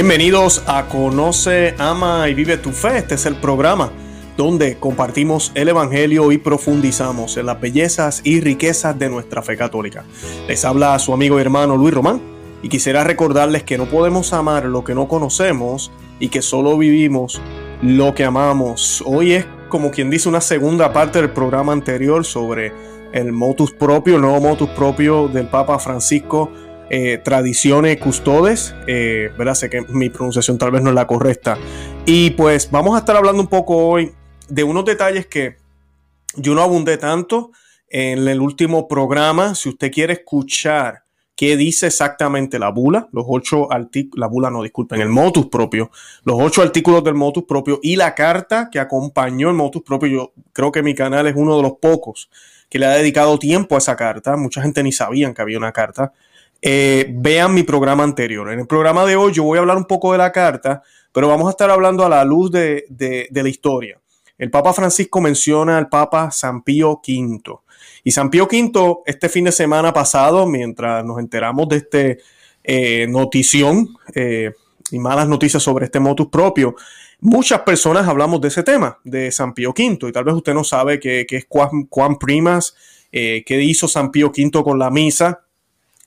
Bienvenidos a Conoce, Ama y Vive tu Fe. Este es el programa donde compartimos el Evangelio y profundizamos en las bellezas y riquezas de nuestra fe católica. Les habla su amigo y hermano Luis Román y quisiera recordarles que no podemos amar lo que no conocemos y que solo vivimos lo que amamos. Hoy es como quien dice una segunda parte del programa anterior sobre el motus propio, el nuevo motus propio del Papa Francisco eh, tradiciones custodes, eh, ¿verdad? Sé que mi pronunciación tal vez no es la correcta. Y pues vamos a estar hablando un poco hoy de unos detalles que yo no abundé tanto en el último programa. Si usted quiere escuchar qué dice exactamente la bula, los ocho artículos, la bula no, disculpen, el motus propio, los ocho artículos del motus propio y la carta que acompañó el motus propio, yo creo que mi canal es uno de los pocos que le ha dedicado tiempo a esa carta. Mucha gente ni sabían que había una carta. Eh, vean mi programa anterior. En el programa de hoy yo voy a hablar un poco de la carta, pero vamos a estar hablando a la luz de, la historia. El Papa Francisco menciona al Papa San Pío V. Y San Pío V, este fin de semana pasado, mientras nos enteramos de este eh, notición eh, y malas noticias sobre este motus propio, muchas personas hablamos de ese tema, de San Pío V. Y tal vez usted no sabe qué, es Juan, Primas, qué hizo San Pío V con la misa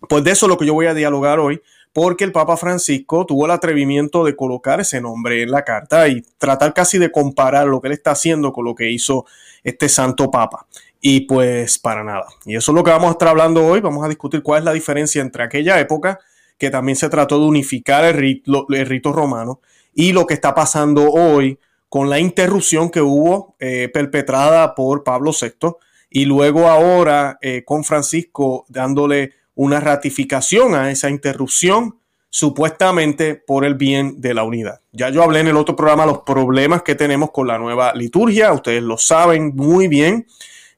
pues de eso es lo que yo voy a dialogar hoy, porque el Papa Francisco tuvo el atrevimiento de colocar ese nombre en la carta y tratar casi de comparar lo que él está haciendo con lo que hizo este santo Papa. Y pues para nada. Y eso es lo que vamos a estar hablando hoy. Vamos a discutir cuál es la diferencia entre aquella época, que también se trató de unificar el rito, romano, y lo que está pasando hoy con la interrupción que hubo eh, perpetrada por Pablo VI y luego ahora eh, con Francisco dándole una ratificación a esa interrupción supuestamente por el bien de la unidad. Ya yo hablé en el otro programa los problemas que tenemos con la nueva liturgia, ustedes lo saben muy bien,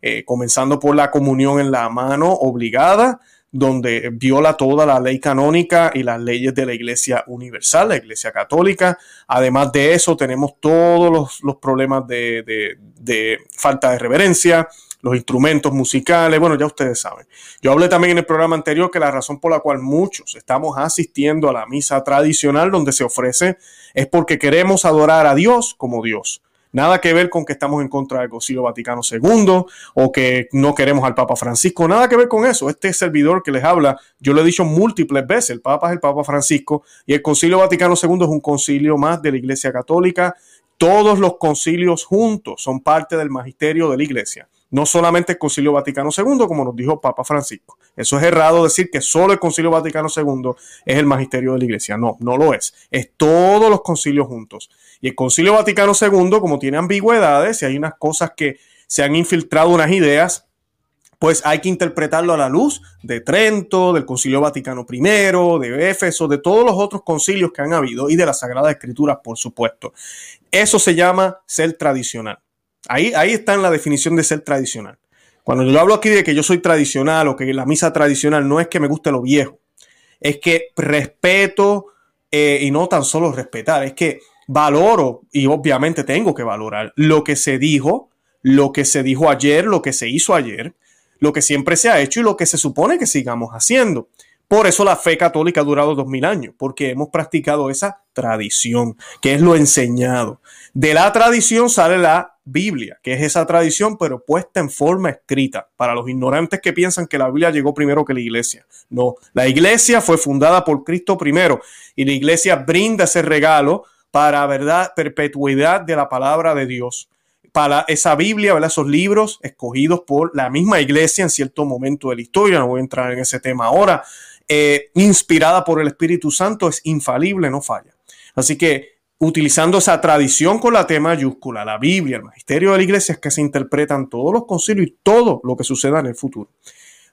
eh, comenzando por la comunión en la mano obligada, donde viola toda la ley canónica y las leyes de la Iglesia Universal, la Iglesia Católica. Además de eso, tenemos todos los, problemas de, de falta de reverencia, los instrumentos musicales, bueno, ya ustedes saben. Yo hablé también en el programa anterior que la razón por la cual muchos estamos asistiendo a la misa tradicional donde se ofrece es porque queremos adorar a Dios como Dios. Nada que ver con que estamos en contra del Concilio Vaticano II o que no queremos al Papa Francisco. Nada que ver con eso. Este servidor que les habla, yo lo he dicho múltiples veces, el Papa es el Papa Francisco y el Concilio Vaticano II es un concilio más de la Iglesia Católica. Todos los concilios juntos son parte del magisterio de la Iglesia no solamente el Concilio Vaticano II, como nos dijo Papa Francisco. Eso es errado decir que solo el Concilio Vaticano II es el magisterio de la Iglesia. No, no lo es. Es todos los concilios juntos. Y el Concilio Vaticano II, como tiene ambigüedades y hay unas cosas que se han infiltrado, unas ideas, pues hay que interpretarlo a la luz de Trento, del Concilio Vaticano I, de Éfeso, de todos los otros concilios que han habido y de las Sagradas Escrituras, por supuesto. Eso se llama ser tradicional. Ahí, ahí está en la definición de ser tradicional. Cuando yo hablo aquí de que yo soy tradicional o que la misa tradicional no es que me guste lo viejo, es que respeto eh, y no tan solo respetar, es que valoro y obviamente tengo que valorar lo que se dijo, lo que se dijo ayer, lo que se hizo ayer, lo que siempre se ha hecho y lo que se supone que sigamos haciendo. Por eso la fe católica ha durado dos mil años, porque hemos practicado esa tradición, que es lo enseñado. De la tradición sale la Biblia, que es esa tradición, pero puesta en forma escrita. Para los ignorantes que piensan que la Biblia llegó primero que la iglesia. No, la iglesia fue fundada por Cristo primero y la iglesia brinda ese regalo para verdad, perpetuidad de la palabra de Dios. Para esa Biblia, esos libros escogidos por la misma iglesia en cierto momento de la historia, no voy a entrar en ese tema ahora, eh, inspirada por el Espíritu Santo, es infalible, no falla. Así que utilizando esa tradición con la T mayúscula, la Biblia, el magisterio de la iglesia, es que se interpretan todos los concilios y todo lo que suceda en el futuro.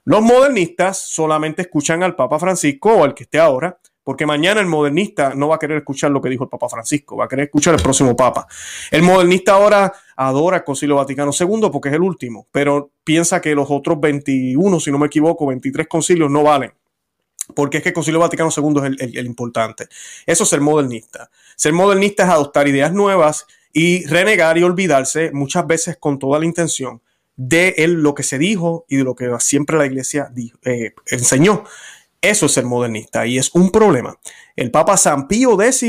Los modernistas solamente escuchan al Papa Francisco o al que esté ahora, porque mañana el modernista no va a querer escuchar lo que dijo el Papa Francisco, va a querer escuchar el próximo Papa. El modernista ahora adora el Concilio Vaticano II porque es el último, pero piensa que los otros 21, si no me equivoco, 23 concilios no valen porque es que el Concilio Vaticano II es el, importante. Eso es ser modernista. Ser modernista es adoptar ideas nuevas y renegar y olvidarse muchas veces con toda la intención de lo que se dijo y de lo que siempre la iglesia eh, enseñó. Eso es ser modernista y es un problema. El Papa San Pío X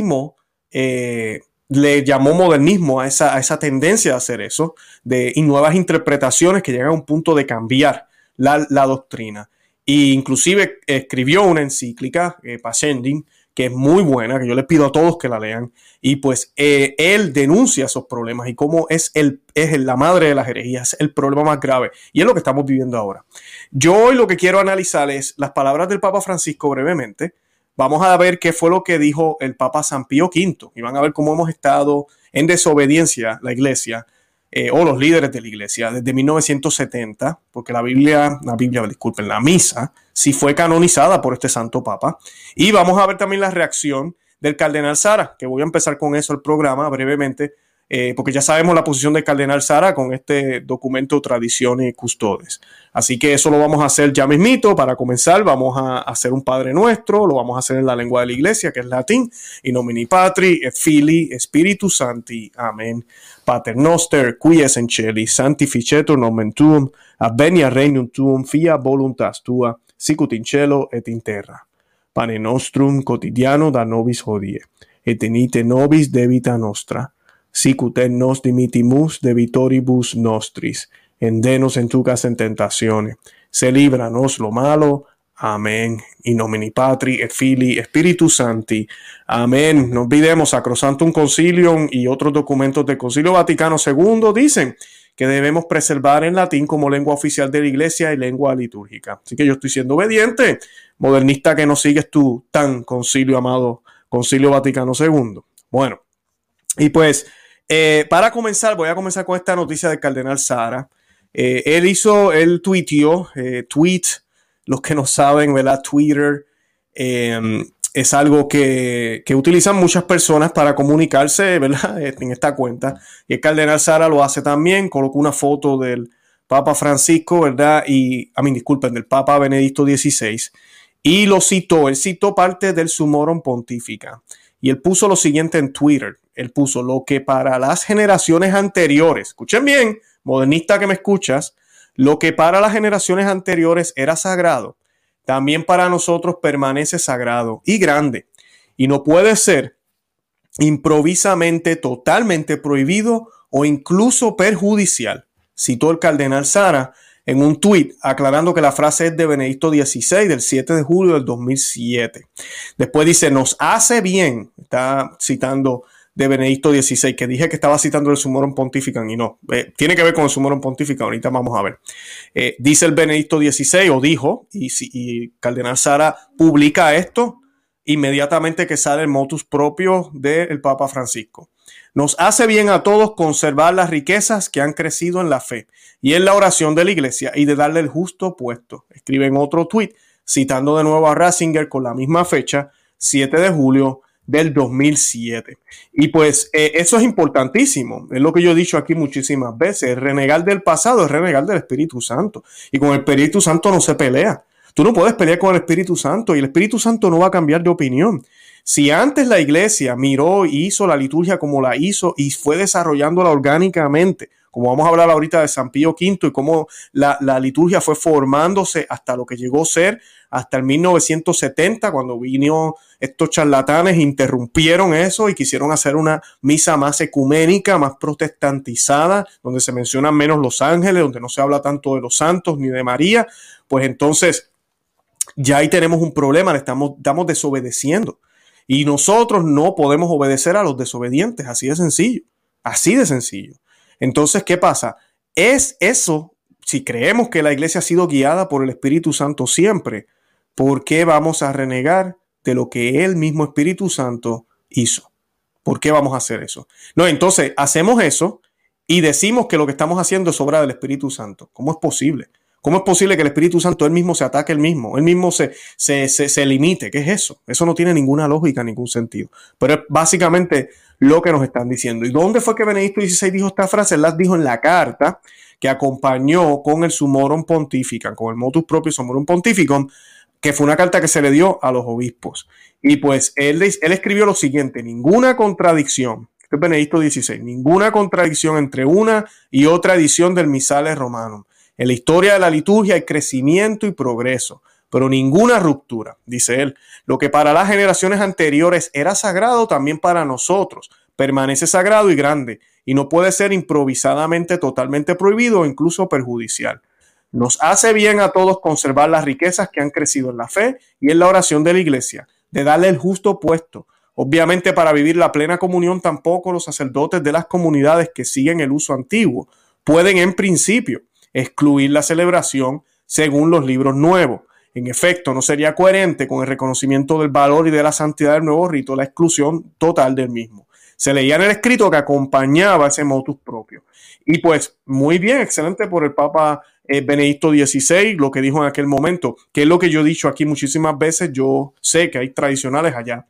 eh, le llamó modernismo a esa, tendencia de hacer eso, de y nuevas interpretaciones que llegan a un punto de cambiar la doctrina. E inclusive escribió una encíclica, eh, Pasending, que es muy buena, que yo les pido a todos que la lean. Y pues eh, él denuncia esos problemas y cómo es, el, es la madre de las herejías, el problema más grave. Y es lo que estamos viviendo ahora. Yo hoy lo que quiero analizar es las palabras del Papa Francisco brevemente. Vamos a ver qué fue lo que dijo el Papa San Pío V y van a ver cómo hemos estado en desobediencia la iglesia eh, o los líderes de la iglesia desde 1970, porque la Biblia, la Biblia, disculpen, la misa, sí fue canonizada por este santo papa. Y vamos a ver también la reacción del cardenal Sara, que voy a empezar con eso el programa brevemente, eh, porque ya sabemos la posición del cardenal Sara con este documento Tradiciones y Custodes. Así que eso lo vamos a hacer ya mismito. Para comenzar, vamos a hacer un Padre Nuestro, lo vamos a hacer en la lengua de la iglesia, que es latín, y nomini patri, et fili, spiritu santi. Amén. Pater noster, qui es en celi, sanctificetur nomen tuum, avenia regnum tuum, fia voluntas tua, sicut in cielo et in terra. Pane nostrum quotidiano da nobis hodie, et enite nobis debita nostra, sicut nos dimitimus debitoribus nostris, endenos en tucas en tentaciones, se líbranos lo malo, Amén. In nomini Patri et Fili Spiritus Santi. Amén. No olvidemos Sacrosantum Concilium y otros documentos del Concilio Vaticano II dicen que debemos preservar en latín como lengua oficial de la iglesia y lengua litúrgica. Así que yo estoy siendo obediente, modernista que no sigues tú tan concilio amado, Concilio Vaticano II. Bueno, y pues eh, para comenzar, voy a comenzar con esta noticia del cardenal Sara. Eh, él hizo, él tuiteó, eh, tweet, los que no saben, ¿verdad? Twitter em, es algo que, que, utilizan muchas personas para comunicarse, ¿verdad? En esta cuenta. Y el cardenal Sara lo hace también, colocó una foto del Papa Francisco, ¿verdad? Y, a mí, disculpen, del Papa Benedicto XVI. Y lo citó, él citó parte del Sumorum Pontífica. Y él puso lo siguiente en Twitter él puso lo que para las generaciones anteriores, escuchen bien, modernista que me escuchas, lo que para las generaciones anteriores era sagrado, también para nosotros permanece sagrado y grande, y no puede ser improvisamente totalmente prohibido o incluso perjudicial. Citó el cardenal Sara en un tuit aclarando que la frase es de Benedicto XVI del 7 de julio del 2007. Después dice, nos hace bien, está citando de Benedicto XVI, que dije que estaba citando el Sumorum Pontificam y no, eh, tiene que ver con el Sumorum Pontificam, ahorita vamos a ver. Eh, dice el Benedicto XVI, o dijo, y, y Cardenal Sara publica esto inmediatamente que sale el motus propio del Papa Francisco. Nos hace bien a todos conservar las riquezas que han crecido en la fe y en la oración de la iglesia y de darle el justo puesto. Escribe en otro tuit, citando de nuevo a Ratzinger con la misma fecha, 7 de julio del 2007. Y pues eh, eso es importantísimo, es lo que yo he dicho aquí muchísimas veces, renegar del pasado es renegar del Espíritu Santo. Y con el Espíritu Santo no se pelea. Tú no puedes pelear con el Espíritu Santo y el Espíritu Santo no va a cambiar de opinión. Si antes la iglesia miró y hizo la liturgia como la hizo y fue desarrollándola orgánicamente, como vamos a hablar ahorita de San Pío V y cómo la, liturgia fue formándose hasta lo que llegó a ser hasta el 1970, cuando vino estos charlatanes, interrumpieron eso y quisieron hacer una misa más ecuménica, más protestantizada, donde se mencionan menos los ángeles, donde no se habla tanto de los santos ni de María, pues entonces ya ahí tenemos un problema, le estamos, estamos desobedeciendo. Y nosotros no podemos obedecer a los desobedientes, así de sencillo, así de sencillo. Entonces, ¿qué pasa? Es eso, si creemos que la iglesia ha sido guiada por el Espíritu Santo siempre, ¿por qué vamos a renegar de lo que el mismo Espíritu Santo hizo? ¿Por qué vamos a hacer eso? No, entonces hacemos eso y decimos que lo que estamos haciendo es obra del Espíritu Santo. ¿Cómo es posible? ¿Cómo es posible que el Espíritu Santo él mismo se ataque él mismo? Él mismo se, se, se, limite. ¿Qué es eso? Eso no tiene ninguna lógica, ningún sentido. Pero es básicamente lo que nos están diciendo. ¿Y dónde fue que Benedicto XVI dijo esta frase? Él las dijo en la carta que acompañó con el Sumorum Pontificam, con el motus propio Sumorum Pontificum, que fue una carta que se le dio a los obispos. Y pues él, él escribió lo siguiente, ninguna contradicción, este es Benedicto XVI, ninguna contradicción entre una y otra edición del Misales Romano. En la historia de la liturgia hay crecimiento y progreso. pero ninguna ruptura, dice él. Lo que para las generaciones anteriores era sagrado, también para nosotros permanece sagrado y grande, y no puede ser improvisadamente totalmente prohibido o incluso perjudicial. Nos hace bien a todos conservar las riquezas que han crecido en la fe y en la oración de la iglesia, de darle el justo puesto. Obviamente para vivir la plena comunión tampoco los sacerdotes de las comunidades que siguen el uso antiguo pueden en principio excluir la celebración según los libros nuevos. En efecto, no sería coherente con el reconocimiento del valor y de la santidad del nuevo rito la exclusión total del mismo. Se leía en el escrito que acompañaba ese motus propio. Y pues muy bien, excelente por el Papa eh, Benedicto XVI, lo que dijo en aquel momento, que es lo que yo he dicho aquí muchísimas veces, yo sé que hay tradicionales allá,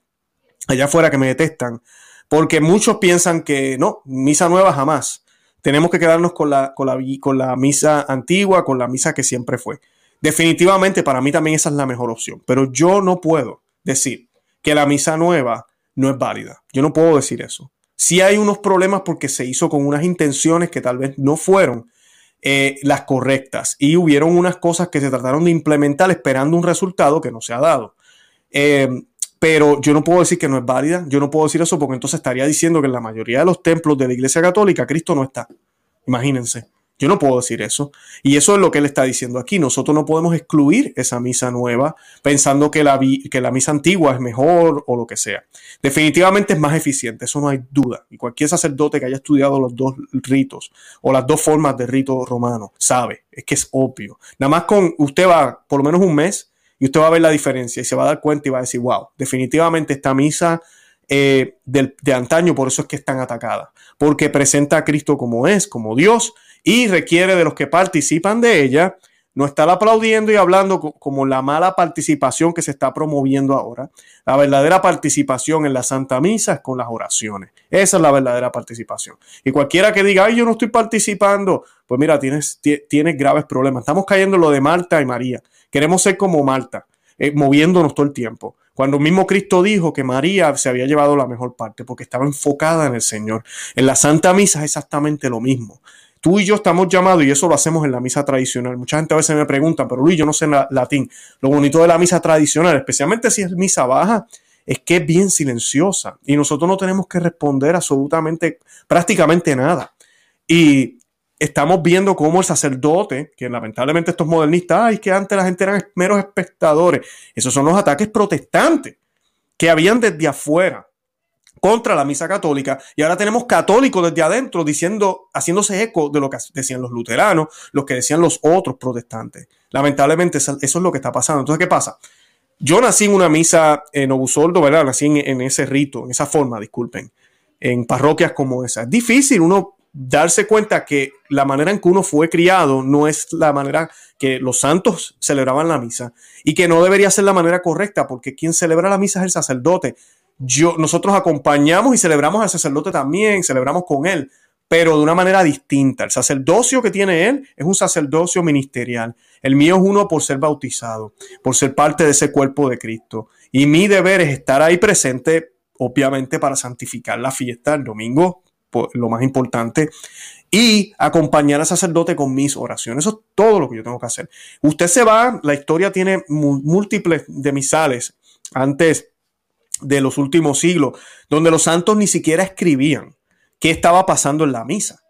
allá afuera que me detestan, porque muchos piensan que no, misa nueva jamás. Tenemos que quedarnos con la, con la, con la misa antigua, con la misa que siempre fue. Definitivamente para mí también esa es la mejor opción, pero yo no puedo decir que la misa nueva no es válida. Yo no puedo decir eso. Si hay unos problemas porque se hizo con unas intenciones que tal vez no fueron eh, las correctas y hubieron unas cosas que se trataron de implementar esperando un resultado que no se ha dado. Eh, pero yo no puedo decir que no es válida, yo no puedo decir eso porque entonces estaría diciendo que en la mayoría de los templos de la Iglesia Católica Cristo no está. Imagínense. Yo no puedo decir eso. Y eso es lo que él está diciendo aquí. Nosotros no podemos excluir esa misa nueva pensando que la, que la misa antigua es mejor o lo que sea. Definitivamente es más eficiente, eso no hay duda. Y cualquier sacerdote que haya estudiado los dos ritos o las dos formas de rito romano sabe, es que es obvio. Nada más con usted va por lo menos un mes y usted va a ver la diferencia y se va a dar cuenta y va a decir, wow, definitivamente esta misa eh, de antaño, por eso es que es tan atacada, porque presenta a Cristo como es, como Dios y requiere de los que participan de ella no estar aplaudiendo y hablando como la mala participación que se está promoviendo ahora. La verdadera participación en la Santa Misa es con las oraciones. Esa es la verdadera participación. Y cualquiera que diga, ay, yo no estoy participando, pues mira, tienes, tienes graves problemas. Estamos cayendo en lo de Marta y María. Queremos ser como Marta, eh, moviéndonos todo el tiempo. Cuando mismo Cristo dijo que María se había llevado la mejor parte porque estaba enfocada en el Señor. En la Santa Misa es exactamente lo mismo. Tú y yo estamos llamados, y eso lo hacemos en la misa tradicional. Mucha gente a veces me pregunta, pero Luis, yo no sé latín. Lo bonito de la misa tradicional, especialmente si es misa baja, es que es bien silenciosa y nosotros no tenemos que responder absolutamente, prácticamente nada. Y estamos viendo cómo el sacerdote, que lamentablemente estos modernistas, ay, que antes la gente eran meros espectadores, esos son los ataques protestantes que habían desde afuera contra la misa católica y ahora tenemos católicos desde adentro diciendo, haciéndose eco de lo que decían los luteranos, lo que decían los otros protestantes. Lamentablemente eso es lo que está pasando. Entonces, ¿qué pasa? Yo nací en una misa en Obusoldo, ¿verdad? Nací en, ese rito, en esa forma, disculpen, en parroquias como esa. Es difícil uno darse cuenta que la manera en que uno fue criado no es la manera que los santos celebraban la misa y que no debería ser la manera correcta porque quien celebra la misa es el sacerdote yo, nosotros acompañamos y celebramos al sacerdote también, celebramos con él, pero de una manera distinta. El sacerdocio que tiene él es un sacerdocio ministerial. El mío es uno por ser bautizado, por ser parte de ese cuerpo de Cristo. Y mi deber es estar ahí presente, obviamente, para santificar la fiesta el domingo, lo más importante, y acompañar al sacerdote con mis oraciones. Eso es todo lo que yo tengo que hacer. Usted se va, la historia tiene múltiples de misales. Antes de los últimos siglos, donde los santos ni siquiera escribían qué estaba pasando en la misa.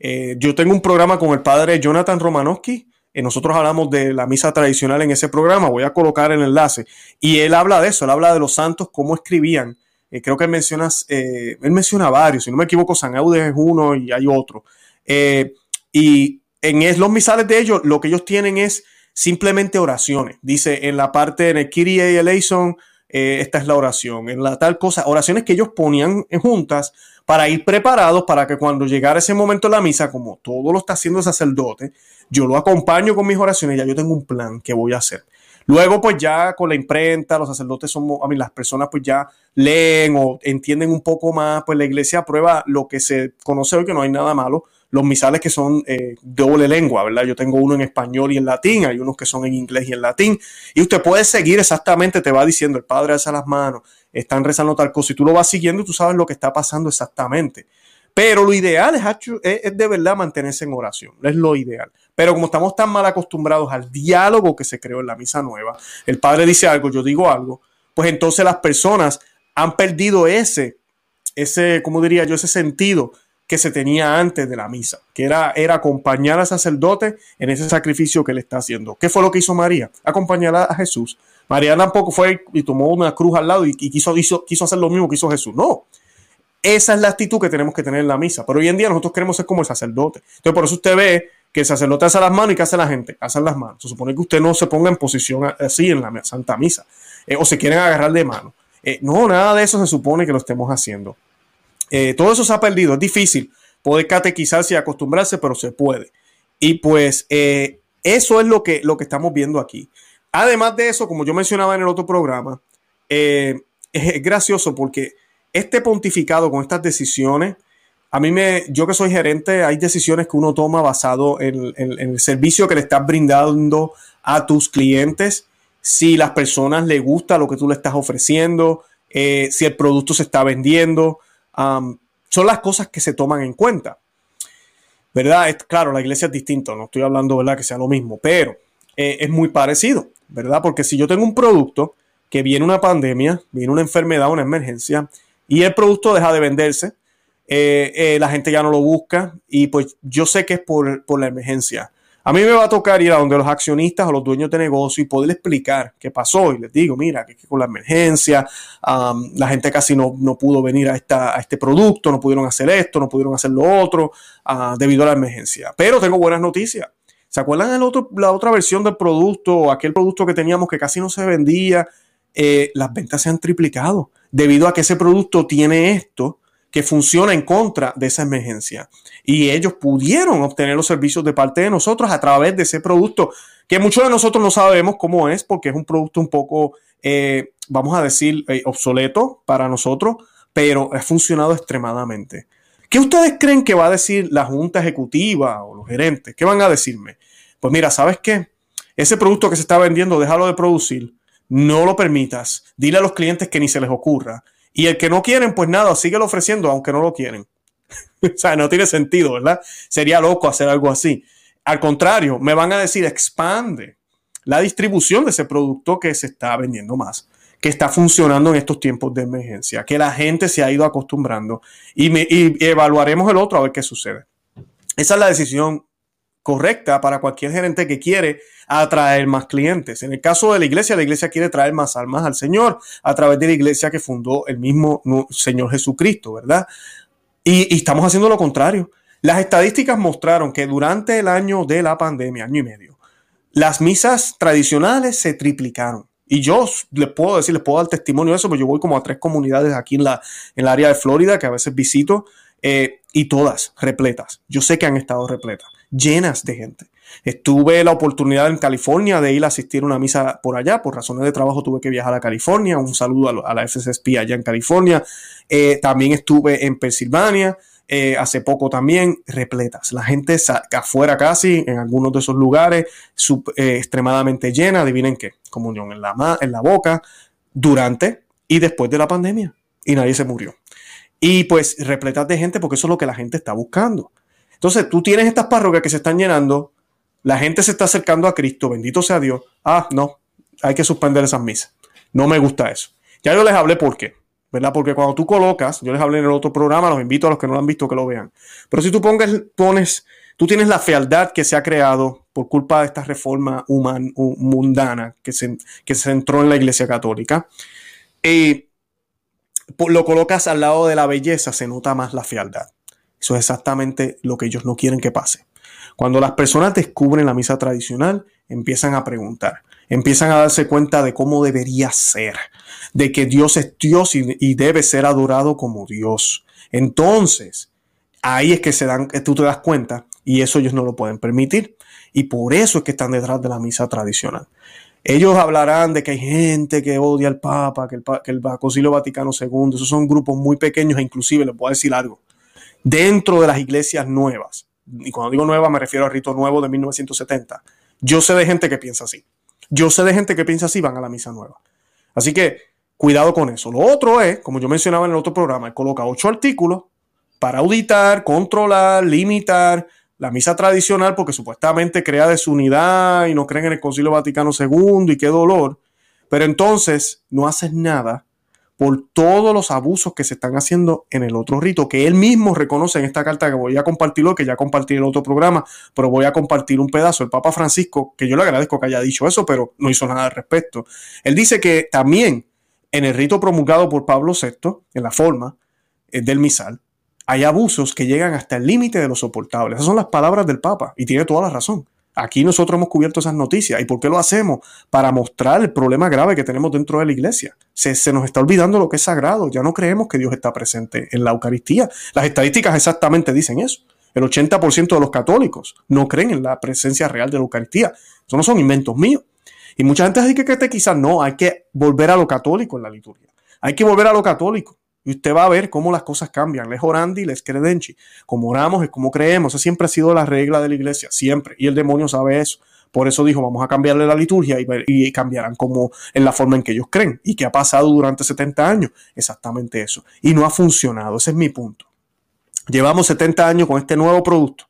Eh, yo tengo un programa con el padre Jonathan Romanowski, y nosotros hablamos de la misa tradicional en ese programa, voy a colocar el enlace, y él habla de eso, él habla de los santos, cómo escribían. Eh, creo que él menciona, eh, él menciona varios, si no me equivoco, San Eudes es uno y hay otro. y en los misales de ellos, lo que ellos tienen es simplemente oraciones. Dice en la parte el Kyrie y eleison, eh, esta es la oración, en la tal cosa, oraciones que ellos ponían juntas para ir preparados para que cuando llegara ese momento de la misa, como todo lo está haciendo el sacerdote, yo lo acompaño con mis oraciones, ya yo tengo un plan que voy a hacer. Luego, pues ya con la imprenta, los sacerdotes son, a mí, las personas pues ya leen o entienden un poco más, pues la iglesia aprueba lo que se conoce hoy, que no hay nada malo, los misales que son eh, doble lengua, ¿verdad? Yo tengo uno en español y en latín, hay unos que son en inglés y en latín, y usted puede seguir exactamente, te va diciendo, el Padre alza las manos, están rezando tal cosa, y tú lo vas siguiendo y tú sabes lo que está pasando exactamente. Pero lo ideal es, es, de verdad mantenerse en oración, es lo ideal. Pero como estamos tan mal acostumbrados al diálogo que se creó en la misa nueva, el padre dice algo, yo digo algo, pues entonces las personas han perdido ese, ese, ¿cómo diría yo? Ese sentido que se tenía antes de la misa, que era, era acompañar al sacerdote en ese sacrificio que le está haciendo. ¿Qué fue lo que hizo María? Acompañar a Jesús. María tampoco fue y tomó una cruz al lado y, quiso, quiso hacer lo mismo que hizo Jesús. No, esa es la actitud que tenemos que tener en la misa. Pero hoy en día nosotros queremos ser como el sacerdote. Entonces, por eso usted ve que el sacerdote hace las manos y que hace la gente, hace las manos. Se supone que usted no se ponga en posición así en la Santa Misa. Eh, o se quieren agarrar de mano. Eh, no, nada de eso se supone que lo estemos haciendo. Eh, todo eso se ha perdido. Es difícil poder catequizarse y acostumbrarse, pero se puede. Y pues eso es lo que, lo que estamos viendo aquí. Además de eso, como yo mencionaba en el otro programa, es gracioso porque este pontificado con estas decisiones, a mí me, yo que soy gerente, hay decisiones que uno toma basado en, el servicio que le estás brindando a tus clientes, si las personas les gusta lo que tú le estás ofreciendo, eh, si el producto se está vendiendo, son las cosas que se toman en cuenta. ¿Verdad? Es, claro, la iglesia es distinta, no estoy hablando, ¿verdad?, que sea lo mismo, pero eh, es muy parecido, ¿verdad? Porque si yo tengo un producto que viene una pandemia, viene una enfermedad, una emergencia, y el producto deja de venderse, eh, eh, la gente ya no lo busca y pues yo sé que es por, la emergencia. A mí me va a tocar ir a donde los accionistas o los dueños de negocio y poder explicar qué pasó. Y les digo, mira, que, con la emergencia, la gente casi no, pudo venir a, esta, a este producto, no pudieron hacer esto, no pudieron hacer lo otro ah, debido a la emergencia. Pero tengo buenas noticias. ¿Se acuerdan el otro, la otra versión del producto, aquel producto que teníamos que casi no se vendía? Eh, las ventas se han triplicado debido a que ese producto tiene esto que funciona en contra de esa emergencia. Y ellos pudieron obtener los servicios de parte de nosotros a través de ese producto, que muchos de nosotros no sabemos cómo es, porque es un producto un poco, eh, vamos a decir, eh, obsoleto para nosotros, pero ha funcionado extremadamente. ¿Qué ustedes creen que va a decir la junta ejecutiva o los gerentes? ¿Qué van a decirme? Pues mira, ¿sabes qué? Ese producto que se está vendiendo, déjalo de producir no lo permitas. Dile a los clientes que ni se les ocurra. Y el que no quieren, pues nada, síguelo ofreciendo, aunque no lo quieren. o sea, no tiene sentido, ¿verdad? Sería loco hacer algo así. Al contrario, me van a decir, expande la distribución de ese producto que se está vendiendo más, que está funcionando en estos tiempos de emergencia, que la gente se ha ido acostumbrando y, y evaluaremos el otro a ver qué sucede. Esa es la decisión correcta para cualquier gerente que quiere atraer más clientes. En el caso de la iglesia, la iglesia quiere traer más almas al Señor a través de la iglesia que fundó el mismo Señor Jesucristo, ¿verdad? Y, estamos haciendo lo contrario. Las estadísticas mostraron que durante el año de la pandemia, año y medio, las misas tradicionales se triplicaron. Y yo les puedo decir, les puedo dar testimonio de eso, porque yo voy como a tres comunidades aquí en la, en el área de Florida que a veces visito eh, y todas repletas. Yo sé que han estado repletas llenas de gente. Estuve la oportunidad en California de ir a asistir a una misa por allá. Por razones de trabajo tuve que viajar a California. Un saludo a, la FSSP allá en California. Eh, también estuve en Pensilvania. Eh, hace poco también repletas. La gente afuera casi, en algunos de esos lugares, eh, extremadamente llena. Adivinen qué, comunión en la, en la boca, durante y después de la pandemia. Y nadie se murió. Y pues repletas de gente porque eso es lo que la gente está buscando. Entonces, tú tienes estas parroquias que se están llenando, la gente se está acercando a Cristo, bendito sea Dios. Ah, no, hay que suspender esas misas. No me gusta eso. Ya yo les hablé por qué, ¿verdad? Porque cuando tú colocas, yo les hablé en el otro programa, los invito a los que no lo han visto que lo vean. Pero si tú pongas, pones, tú tienes la fealdad que se ha creado por culpa de esta reforma humana, mundana que se, que se entró en la Iglesia Católica, y lo colocas al lado de la belleza, se nota más la fealdad. Eso es exactamente lo que ellos no quieren que pase. Cuando las personas descubren la misa tradicional, empiezan a preguntar, empiezan a darse cuenta de cómo debería ser, de que Dios es Dios y, debe ser adorado como Dios. Entonces, ahí es que se dan, tú te das cuenta y eso ellos no lo pueden permitir. Y por eso es que están detrás de la misa tradicional. Ellos hablarán de que hay gente que odia al Papa, que el, que el Concilio Vaticano II, esos son grupos muy pequeños e inclusive les puedo decir algo dentro de las iglesias nuevas. Y cuando digo nueva me refiero al rito nuevo de 1970. Yo sé de gente que piensa así. Yo sé de gente que piensa así, van a la misa nueva. Así que cuidado con eso. Lo otro es, como yo mencionaba en el otro programa, coloca ocho artículos para auditar, controlar, limitar la misa tradicional porque supuestamente crea desunidad y no creen en el Concilio Vaticano II y qué dolor. Pero entonces no haces nada por todos los abusos que se están haciendo en el otro rito, que él mismo reconoce en esta carta que voy a compartirlo, que ya compartí en el otro programa, pero voy a compartir un pedazo. El Papa Francisco, que yo le agradezco que haya dicho eso, pero no hizo nada al respecto. Él dice que también en el rito promulgado por Pablo VI, en la forma eh, del misal, hay abusos que llegan hasta el límite de lo soportable. Esas son las palabras del Papa y tiene toda la razón. Aquí nosotros hemos cubierto esas noticias. ¿Y por qué lo hacemos? Para mostrar el problema grave que tenemos dentro de la iglesia. Se, se, nos está olvidando lo que es sagrado. Ya no creemos que Dios está presente en la Eucaristía. Las estadísticas exactamente dicen eso. El 80% de los católicos no creen en la presencia real de la Eucaristía. Eso no son inventos míos. Y mucha gente dice que quizás no, hay que volver a lo católico en la liturgia. Hay que volver a lo católico. Y usted va a ver cómo las cosas cambian. Les orandi, les credenci. Como oramos es como creemos. Esa siempre ha sido la regla de la iglesia, siempre. Y el demonio sabe eso. Por eso dijo, vamos a cambiarle la liturgia y, cambiarán como en la forma en que ellos creen. ¿Y qué ha pasado durante 70 años? Exactamente eso. Y no ha funcionado. Ese es mi punto. Llevamos 70 años con este nuevo producto.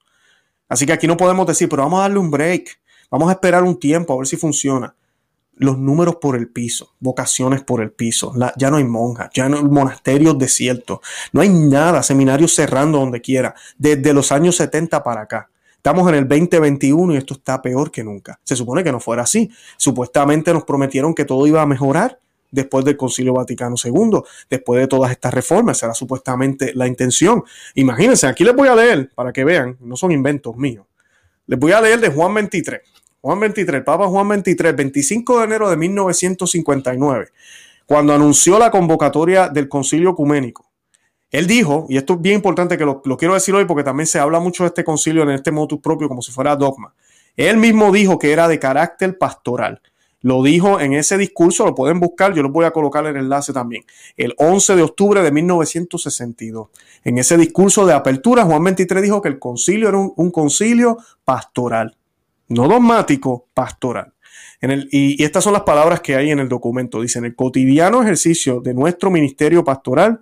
Así que aquí no podemos decir, pero vamos a darle un break. Vamos a esperar un tiempo a ver si funciona los números por el piso, vocaciones por el piso, ya no hay monjas, ya no hay monasterios desiertos, no hay nada, seminarios cerrando donde quiera, desde los años 70 para acá. Estamos en el 2021 y esto está peor que nunca. Se supone que no fuera así. Supuestamente nos prometieron que todo iba a mejorar después del Concilio Vaticano II, después de todas estas reformas, será supuestamente la intención. Imagínense, aquí les voy a leer para que vean, no son inventos míos. Les voy a leer de Juan 23. Juan 23, Papa Juan 23, 25 de enero de 1959, cuando anunció la convocatoria del concilio ecuménico. Él dijo, y esto es bien importante que lo, quiero decir hoy porque también se habla mucho de este concilio en este motus propio como si fuera dogma. Él mismo dijo que era de carácter pastoral. Lo dijo en ese discurso, lo pueden buscar, yo les voy a colocar el enlace también, el 11 de octubre de 1962. En ese discurso de apertura, Juan 23 dijo que el concilio era un concilio pastoral no dogmático, pastoral. En el, y, estas son las palabras que hay en el documento. Dicen, el cotidiano ejercicio de nuestro ministerio pastoral.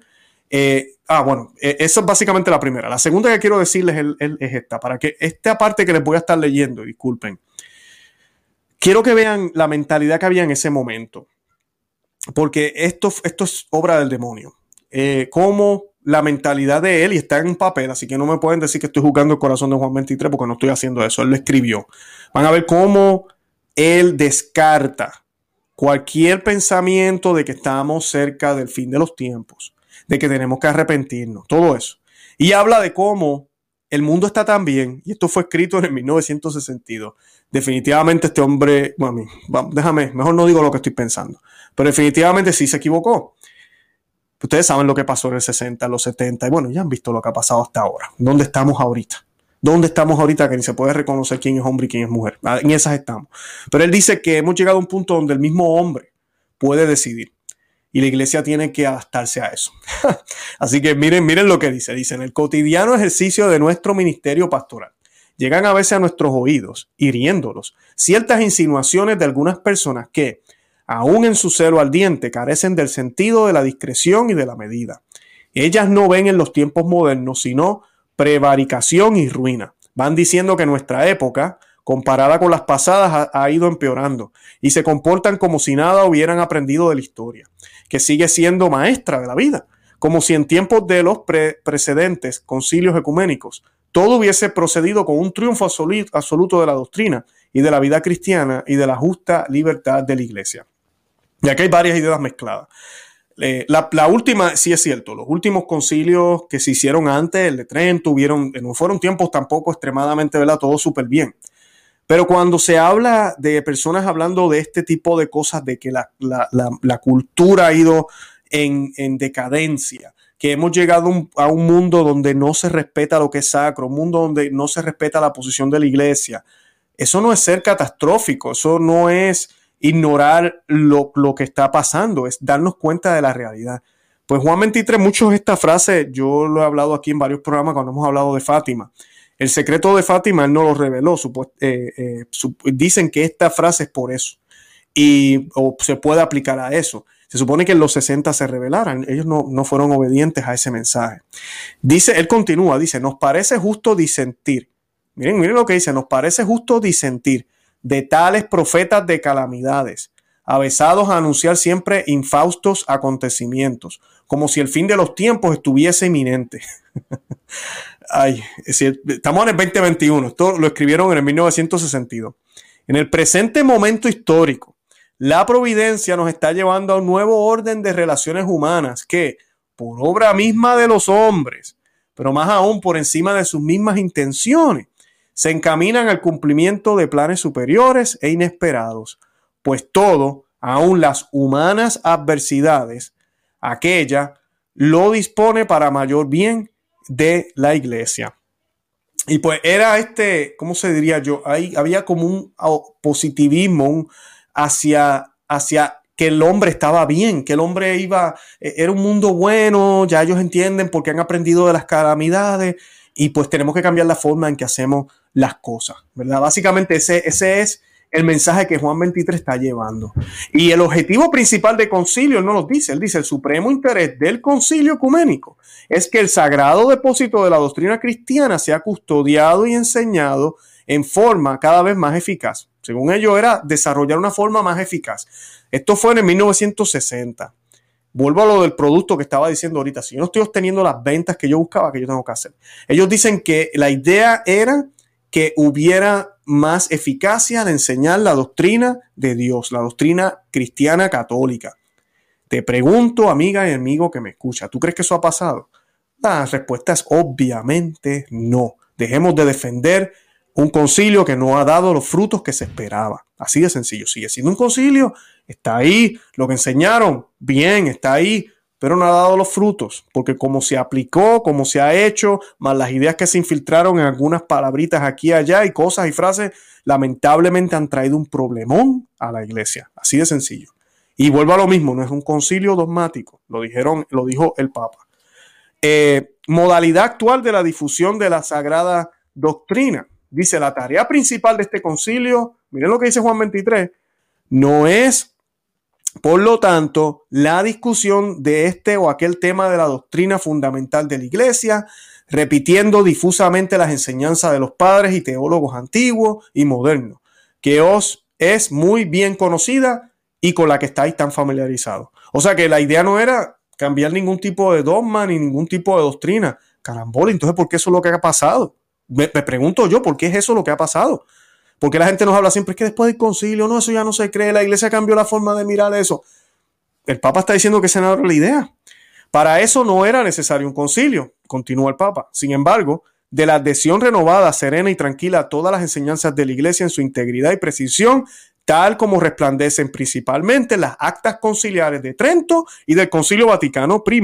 Eh, ah, bueno, eh, esa es básicamente la primera. La segunda que quiero decirles es, esta, para que esta parte que les voy a estar leyendo, disculpen. Quiero que vean la mentalidad que había en ese momento, porque esto, esto es obra del demonio. Eh, cómo la mentalidad de él y está en papel, así que no me pueden decir que estoy jugando el corazón de Juan 23 porque no estoy haciendo eso, él lo escribió. Van a ver cómo él descarta cualquier pensamiento de que estamos cerca del fin de los tiempos, de que tenemos que arrepentirnos, todo eso. Y habla de cómo el mundo está tan bien, y esto fue escrito en el 1962. Definitivamente este hombre, bueno, déjame, mejor no digo lo que estoy pensando, pero definitivamente sí se equivocó. Ustedes saben lo que pasó en el 60, en los 70, y bueno, ya han visto lo que ha pasado hasta ahora. ¿Dónde estamos ahorita? ¿Dónde estamos ahorita que ni se puede reconocer quién es hombre y quién es mujer? Ah, en esas estamos. Pero él dice que hemos llegado a un punto donde el mismo hombre puede decidir. Y la iglesia tiene que adaptarse a eso. Así que miren, miren lo que dice. Dice, en el cotidiano ejercicio de nuestro ministerio pastoral, llegan a veces a nuestros oídos, hiriéndolos, ciertas insinuaciones de algunas personas que, aún en su celo ardiente, carecen del sentido de la discreción y de la medida. Ellas no ven en los tiempos modernos sino prevaricación y ruina. Van diciendo que nuestra época, comparada con las pasadas, ha, ido empeorando y se comportan como si nada hubieran aprendido de la historia, que sigue siendo maestra de la vida, como si en tiempos de los precedentes concilios ecuménicos todo hubiese procedido con un triunfo absoluto de la doctrina y de la vida cristiana y de la justa libertad de la iglesia. Y aquí hay varias ideas mezcladas. Eh, la, última, sí es cierto, los últimos concilios que se hicieron antes, el de Trento, tuvieron, no fueron tiempos tampoco extremadamente, ¿verdad? Todo súper bien. Pero cuando se habla de personas hablando de este tipo de cosas, de que la, cultura ha ido en, decadencia, que hemos llegado a un mundo donde no se respeta lo que es sacro, un mundo donde no se respeta la posición de la iglesia, eso no es ser catastrófico, eso no es ignorar lo, que está pasando, es darnos cuenta de la realidad. Pues Juan 23, muchos de estas frases, yo lo he hablado aquí en varios programas cuando hemos hablado de Fátima. El secreto de Fátima él no lo reveló. Eh, eh, dicen que esta frase es por eso. y se puede aplicar a eso. Se supone que en los 60 se rebelaran, ellos no, no fueron obedientes a ese mensaje. Dice, él continúa, dice, nos parece justo disentir. Miren, miren lo que dice, nos parece justo disentir de tales profetas de calamidades, avesados a anunciar siempre infaustos acontecimientos, como si el fin de los tiempos estuviese inminente. Ay, estamos en el 2021, esto lo escribieron en el 1962. En el presente momento histórico, la providencia nos está llevando a un nuevo orden de relaciones humanas que, por obra misma de los hombres, pero más aún por encima de sus mismas intenciones, se encaminan al cumplimiento de planes superiores e inesperados, pues todo, aun las humanas adversidades, aquella lo dispone para mayor bien de la iglesia. Y pues era este, ¿cómo se diría yo? Ahí había como un positivismo, un, hacia, hacia que el hombre estaba bien, que el hombre iba, e, era un mundo bueno, ya ellos entienden porque han aprendido de las calamidades y pues tenemos que cambiar la forma en que hacemos las cosas, ¿verdad? Básicamente ese, ese es el mensaje que Juan 23 está llevando. Y el objetivo principal del concilio, él no lo dice, él dice, el supremo interés del concilio ecuménico es que el sagrado depósito de la doctrina cristiana sea custodiado y enseñado en forma cada vez más eficaz. Según ellos era desarrollar una forma más eficaz. Esto fue en el 1960. Vuelvo a lo del producto que estaba diciendo ahorita. Si yo no estoy obteniendo las ventas que yo buscaba, que yo tengo que hacer. Ellos dicen que la idea era que hubiera más eficacia de enseñar la doctrina de Dios, la doctrina cristiana católica. Te pregunto, amiga y amigo que me escucha, ¿tú crees que eso ha pasado? La respuesta es obviamente no. Dejemos de defender un concilio que no ha dado los frutos que se esperaba. Así de sencillo. Sigue siendo un concilio, está ahí, lo que enseñaron, bien, está ahí, pero no ha dado los frutos, porque como se aplicó, como se ha hecho, más las ideas que se infiltraron en algunas palabritas aquí y allá y cosas y frases, lamentablemente han traído un problemón a la iglesia. Así de sencillo. Y vuelvo a lo mismo, no es un concilio dogmático, lo dijeron, lo dijo el Papa. Eh, modalidad actual de la difusión de la sagrada doctrina dice la tarea principal de este concilio, miren lo que dice Juan 23, no es, por lo tanto, la discusión de este o aquel tema de la doctrina fundamental de la iglesia, repitiendo difusamente las enseñanzas de los padres y teólogos antiguos y modernos, que os es muy bien conocida y con la que estáis tan familiarizados. O sea que la idea no era cambiar ningún tipo de dogma ni ningún tipo de doctrina. Carambola, entonces, ¿por qué eso es lo que ha pasado? Me, pregunto yo, ¿por qué es eso lo que ha pasado? Porque la gente nos habla siempre, es que después del concilio, no, eso ya no se cree, la iglesia cambió la forma de mirar eso. El Papa está diciendo que esa no la idea. Para eso no era necesario un concilio, continúa el Papa. Sin embargo, de la adhesión renovada, serena y tranquila a todas las enseñanzas de la iglesia en su integridad y precisión, tal como resplandecen principalmente las actas conciliares de Trento y del Concilio Vaticano I.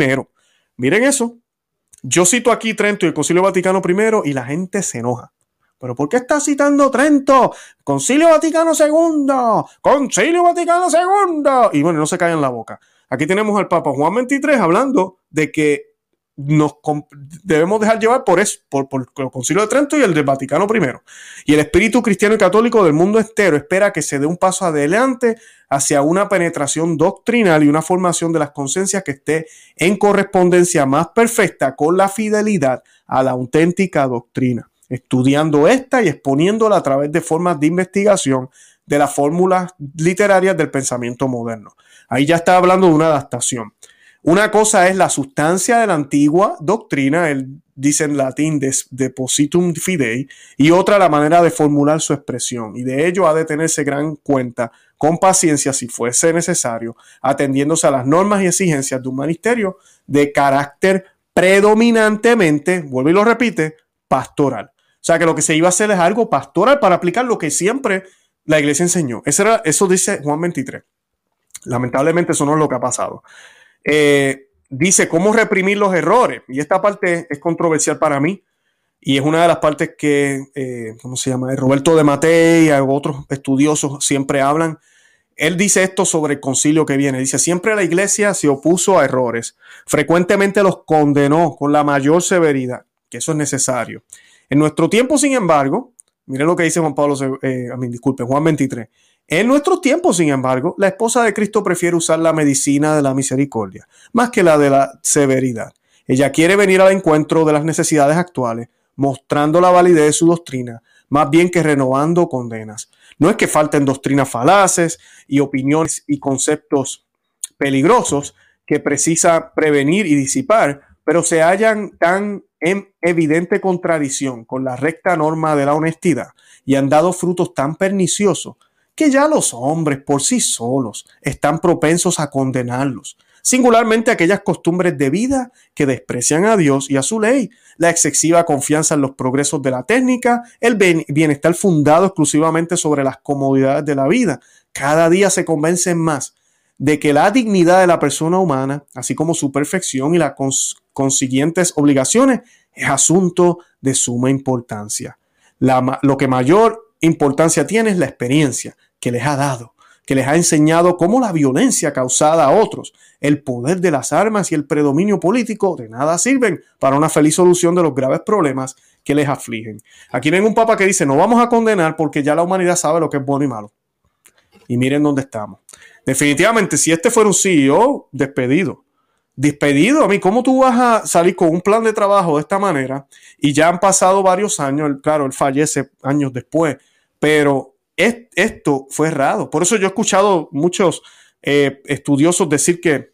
Miren eso, yo cito aquí Trento y el Concilio Vaticano I y la gente se enoja. ¿Pero por qué está citando Trento? Concilio Vaticano II, Concilio Vaticano II. Y bueno, no se cae en la boca. Aquí tenemos al Papa Juan XXIII hablando de que nos debemos dejar llevar por, eso, por, el Concilio de Trento y el del Vaticano I. Y el espíritu cristiano y católico del mundo entero espera que se dé un paso adelante hacia una penetración doctrinal y una formación de las conciencias que esté en correspondencia más perfecta con la fidelidad a la auténtica doctrina, estudiando esta y exponiéndola a través de formas de investigación de las fórmulas literarias del pensamiento moderno. Ahí ya está hablando de una adaptación. Una cosa es la sustancia de la antigua doctrina, él dice en latín depositum fidei, y otra la manera de formular su expresión. Y de ello ha de tenerse gran cuenta, con paciencia si fuese necesario, atendiéndose a las normas y exigencias de un ministerio de carácter predominantemente, vuelvo y lo repite, pastoral. O sea que lo que se iba a hacer es algo pastoral para aplicar lo que siempre la iglesia enseñó. Eso, dice Juan 23. Lamentablemente eso no es lo que ha pasado. Eh, dice cómo reprimir los errores. Y esta parte es controversial para mí. Y es una de las partes que, eh, ¿cómo se llama? Roberto de Matei y otros estudiosos siempre hablan. Él dice esto sobre el concilio que viene. Dice, siempre la iglesia se opuso a errores. Frecuentemente los condenó con la mayor severidad, que eso es necesario. En nuestro tiempo, sin embargo, Miren lo que dice Juan Pablo, eh, disculpe, Juan 23. En nuestros tiempos, sin embargo, la esposa de Cristo prefiere usar la medicina de la misericordia más que la de la severidad. Ella quiere venir al encuentro de las necesidades actuales, mostrando la validez de su doctrina, más bien que renovando condenas. No es que falten doctrinas falaces y opiniones y conceptos peligrosos que precisa prevenir y disipar, pero se hallan tan en evidente contradicción con la recta norma de la honestidad y han dado frutos tan perniciosos que ya los hombres por sí solos están propensos a condenarlos, singularmente aquellas costumbres de vida que desprecian a Dios y a su ley, la excesiva confianza en los progresos de la técnica, el bienestar fundado exclusivamente sobre las comodidades de la vida. Cada día se convencen más de que la dignidad de la persona humana, así como su perfección y las consiguientes obligaciones, es asunto de suma importancia. lo que mayor importancia tiene la experiencia que les ha dado, que les ha enseñado cómo la violencia causada a otros, el poder de las armas y el predominio político de nada sirven para una feliz solución de los graves problemas que les afligen. Aquí ven un papa que dice, no vamos a condenar porque ya la humanidad sabe lo que es bueno y malo. Y miren dónde estamos. Definitivamente, si este fuera un CEO, despedido. Despedido, a mí, ¿cómo tú vas a salir con un plan de trabajo de esta manera? Y ya han pasado varios años, claro, él fallece años después, pero esto fue errado. Por eso yo he escuchado muchos eh, estudiosos decir que,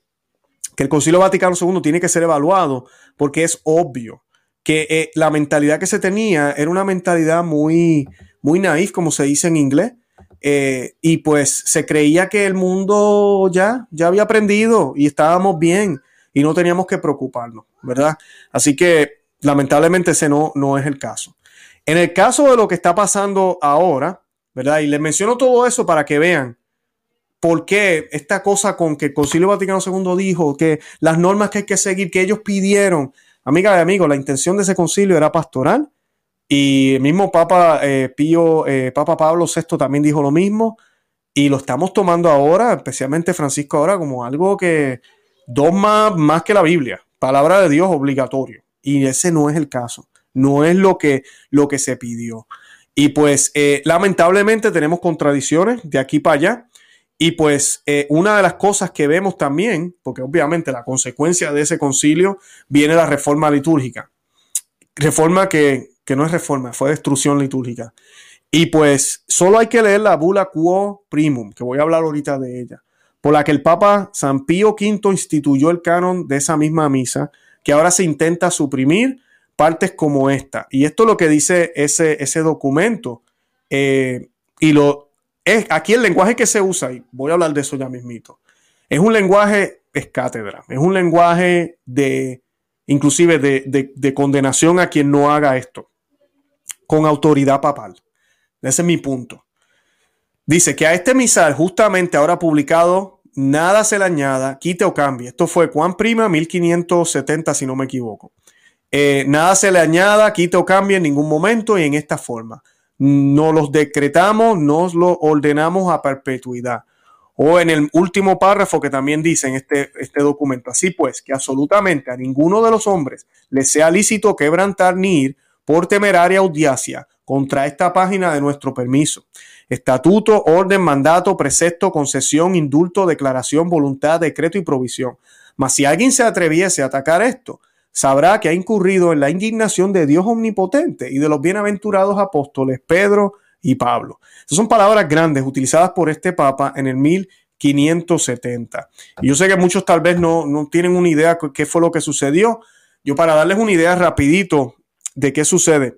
que, el Concilio Vaticano II tiene que ser evaluado porque es obvio que eh, la mentalidad que se tenía era una mentalidad muy, muy naif, como se dice en inglés, eh, y pues se creía que el mundo ya, ya había aprendido y estábamos bien y no teníamos que preocuparnos, ¿verdad? Así que lamentablemente ese no, no es el caso. En el caso de lo que está pasando ahora, ¿verdad? Y les menciono todo eso para que vean por qué esta cosa con que el Concilio Vaticano II dijo que las normas que hay que seguir, que ellos pidieron, amiga y amigos, la intención de ese concilio era pastoral y el mismo Papa eh, Pío, eh, Papa Pablo VI también dijo lo mismo. Y lo estamos tomando ahora, especialmente Francisco ahora, como algo que dogma más que la Biblia, palabra de Dios obligatorio. Y ese no es el caso. No es lo que, lo que se pidió. Y pues eh, lamentablemente tenemos contradicciones de aquí para allá. Y pues una de las cosas que vemos también, porque obviamente la consecuencia de ese concilio viene la reforma litúrgica. Reforma que que no es reforma, fue destrucción litúrgica. Y pues solo hay que leer la bula quo primum, que voy a hablar ahorita de ella, por la que el Papa San Pío V instituyó el canon de esa misma misa, que ahora se intenta suprimir partes como esta. Y esto es lo que dice ese, ese documento. Eh, y lo es aquí el lenguaje que se usa, y voy a hablar de eso ya mismito, es un lenguaje es cátedra, es un lenguaje de inclusive de, de condenación a quien no haga esto con autoridad papal. Ese es mi punto. Dice que a este misal, justamente ahora publicado, nada se le añada, quite o cambie. Esto fue Juan Prima, 1570, si no me equivoco. Eh, nada se le añada, quite o cambie en ningún momento y en esta forma. No los decretamos, nos lo ordenamos a perpetuidad. O en el último párrafo que también dice en este, este documento, así pues, que absolutamente a ninguno de los hombres le sea lícito quebrantar ni ir por temeraria audiacia contra esta página de nuestro permiso. Estatuto, orden, mandato, precepto, concesión, indulto, declaración, voluntad, decreto y provisión. Mas si alguien se atreviese a atacar esto, sabrá que ha incurrido en la indignación de Dios omnipotente y de los bienaventurados apóstoles Pedro y Pablo. Esas son palabras grandes utilizadas por este Papa en el 1570. Y yo sé que muchos tal vez no, no tienen una idea de qué fue lo que sucedió. Yo para darles una idea rapidito de qué sucede.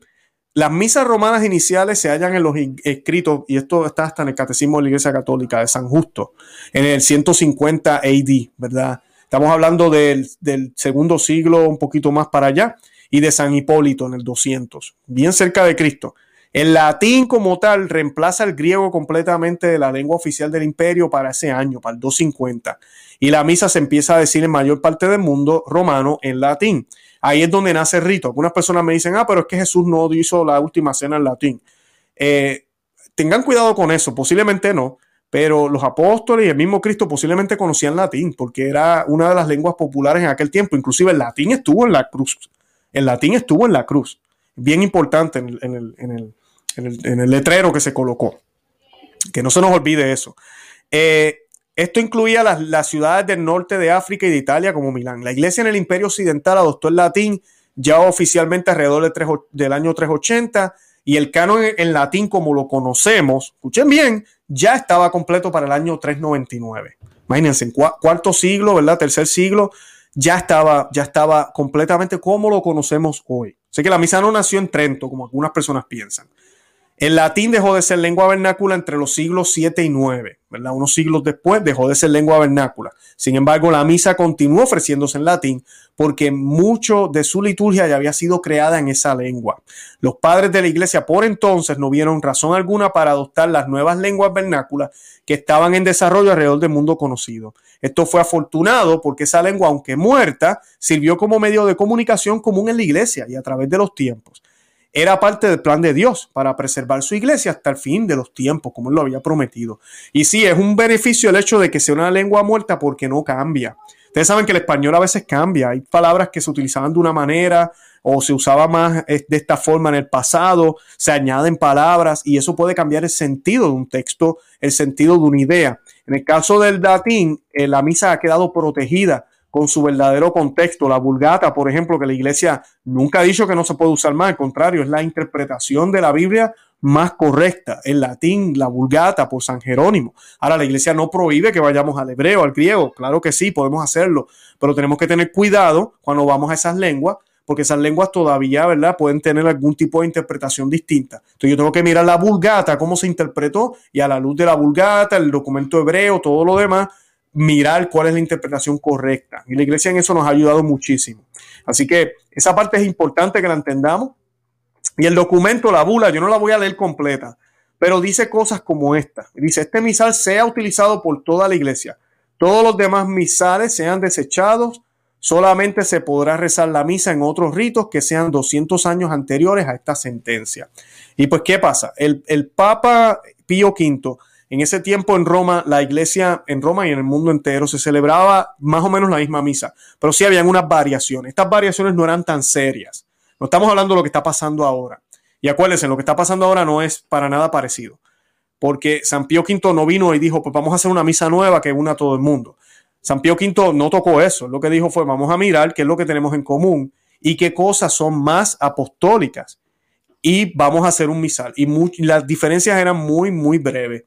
Las misas romanas iniciales se hallan en los escritos, y esto está hasta en el Catecismo de la Iglesia Católica de San Justo, en el 150 AD, ¿verdad? Estamos hablando del, segundo siglo, un poquito más para allá, y de San Hipólito en el 200, bien cerca de Cristo. El latín como tal reemplaza el griego completamente de la lengua oficial del imperio para ese año, para el 250. Y la misa se empieza a decir en mayor parte del mundo romano en latín. Ahí es donde nace el rito. Algunas personas me dicen, ah, pero es que Jesús no hizo la última cena en latín. Eh, tengan cuidado con eso, posiblemente no, pero los apóstoles y el mismo Cristo posiblemente conocían latín, porque era una de las lenguas populares en aquel tiempo. Inclusive el latín estuvo en la cruz. El latín estuvo en la cruz. Bien importante en el, en letrero que se colocó. Que no se nos olvide eso. Eh, esto incluía las, ciudades del norte de África y de Italia como Milán. La iglesia en el Imperio Occidental adoptó el latín ya oficialmente alrededor del año 380 y el canon en latín como lo conocemos, escuchen bien, ya estaba completo para el año 399. Imagínense, en cuarto siglo, ¿verdad? Tercer siglo, ya estaba, ya estaba completamente como lo conocemos hoy. Sé que la misa no nació en Trento, como algunas personas piensan. El latín dejó de ser lengua vernácula entre los siglos 7 y 9, ¿verdad? Unos siglos después dejó de ser lengua vernácula. Sin embargo, la misa continuó ofreciéndose en latín porque mucho de su liturgia ya había sido creada en esa lengua. Los padres de la iglesia por entonces no vieron razón alguna para adoptar las nuevas lenguas vernáculas que estaban en desarrollo alrededor del mundo conocido. Esto fue afortunado porque esa lengua, aunque muerta, sirvió como medio de comunicación común en la iglesia y a través de los tiempos era parte del plan de Dios para preservar su iglesia hasta el fin de los tiempos, como él lo había prometido. Y sí, es un beneficio el hecho de que sea una lengua muerta porque no cambia. Ustedes saben que el español a veces cambia. Hay palabras que se utilizaban de una manera o se usaba más de esta forma en el pasado, se añaden palabras y eso puede cambiar el sentido de un texto, el sentido de una idea. En el caso del latín, eh, la misa ha quedado protegida con su verdadero contexto. La vulgata, por ejemplo, que la iglesia nunca ha dicho que no se puede usar más, al contrario, es la interpretación de la Biblia más correcta. El latín, la vulgata por San Jerónimo. Ahora, la iglesia no prohíbe que vayamos al hebreo, al griego. Claro que sí, podemos hacerlo, pero tenemos que tener cuidado cuando vamos a esas lenguas porque esas lenguas todavía, ¿verdad? Pueden tener algún tipo de interpretación distinta. Entonces yo tengo que mirar la vulgata, cómo se interpretó, y a la luz de la vulgata, el documento hebreo, todo lo demás, mirar cuál es la interpretación correcta. Y la iglesia en eso nos ha ayudado muchísimo. Así que esa parte es importante que la entendamos. Y el documento, la bula, yo no la voy a leer completa, pero dice cosas como esta. Dice, este misal sea utilizado por toda la iglesia. Todos los demás misales sean desechados. Solamente se podrá rezar la misa en otros ritos que sean 200 años anteriores a esta sentencia. Y pues, ¿qué pasa? El, el Papa Pío V en ese tiempo en Roma, la iglesia en Roma y en el mundo entero se celebraba más o menos la misma misa, pero sí habían unas variaciones. Estas variaciones no eran tan serias. No estamos hablando de lo que está pasando ahora. Y acuérdense, lo que está pasando ahora no es para nada parecido. Porque San Pío V no vino y dijo, pues vamos a hacer una misa nueva que una a todo el mundo. San Pío V no tocó eso. Lo que dijo fue, vamos a mirar qué es lo que tenemos en común y qué cosas son más apostólicas. Y vamos a hacer un misal. Y las diferencias eran muy, muy breves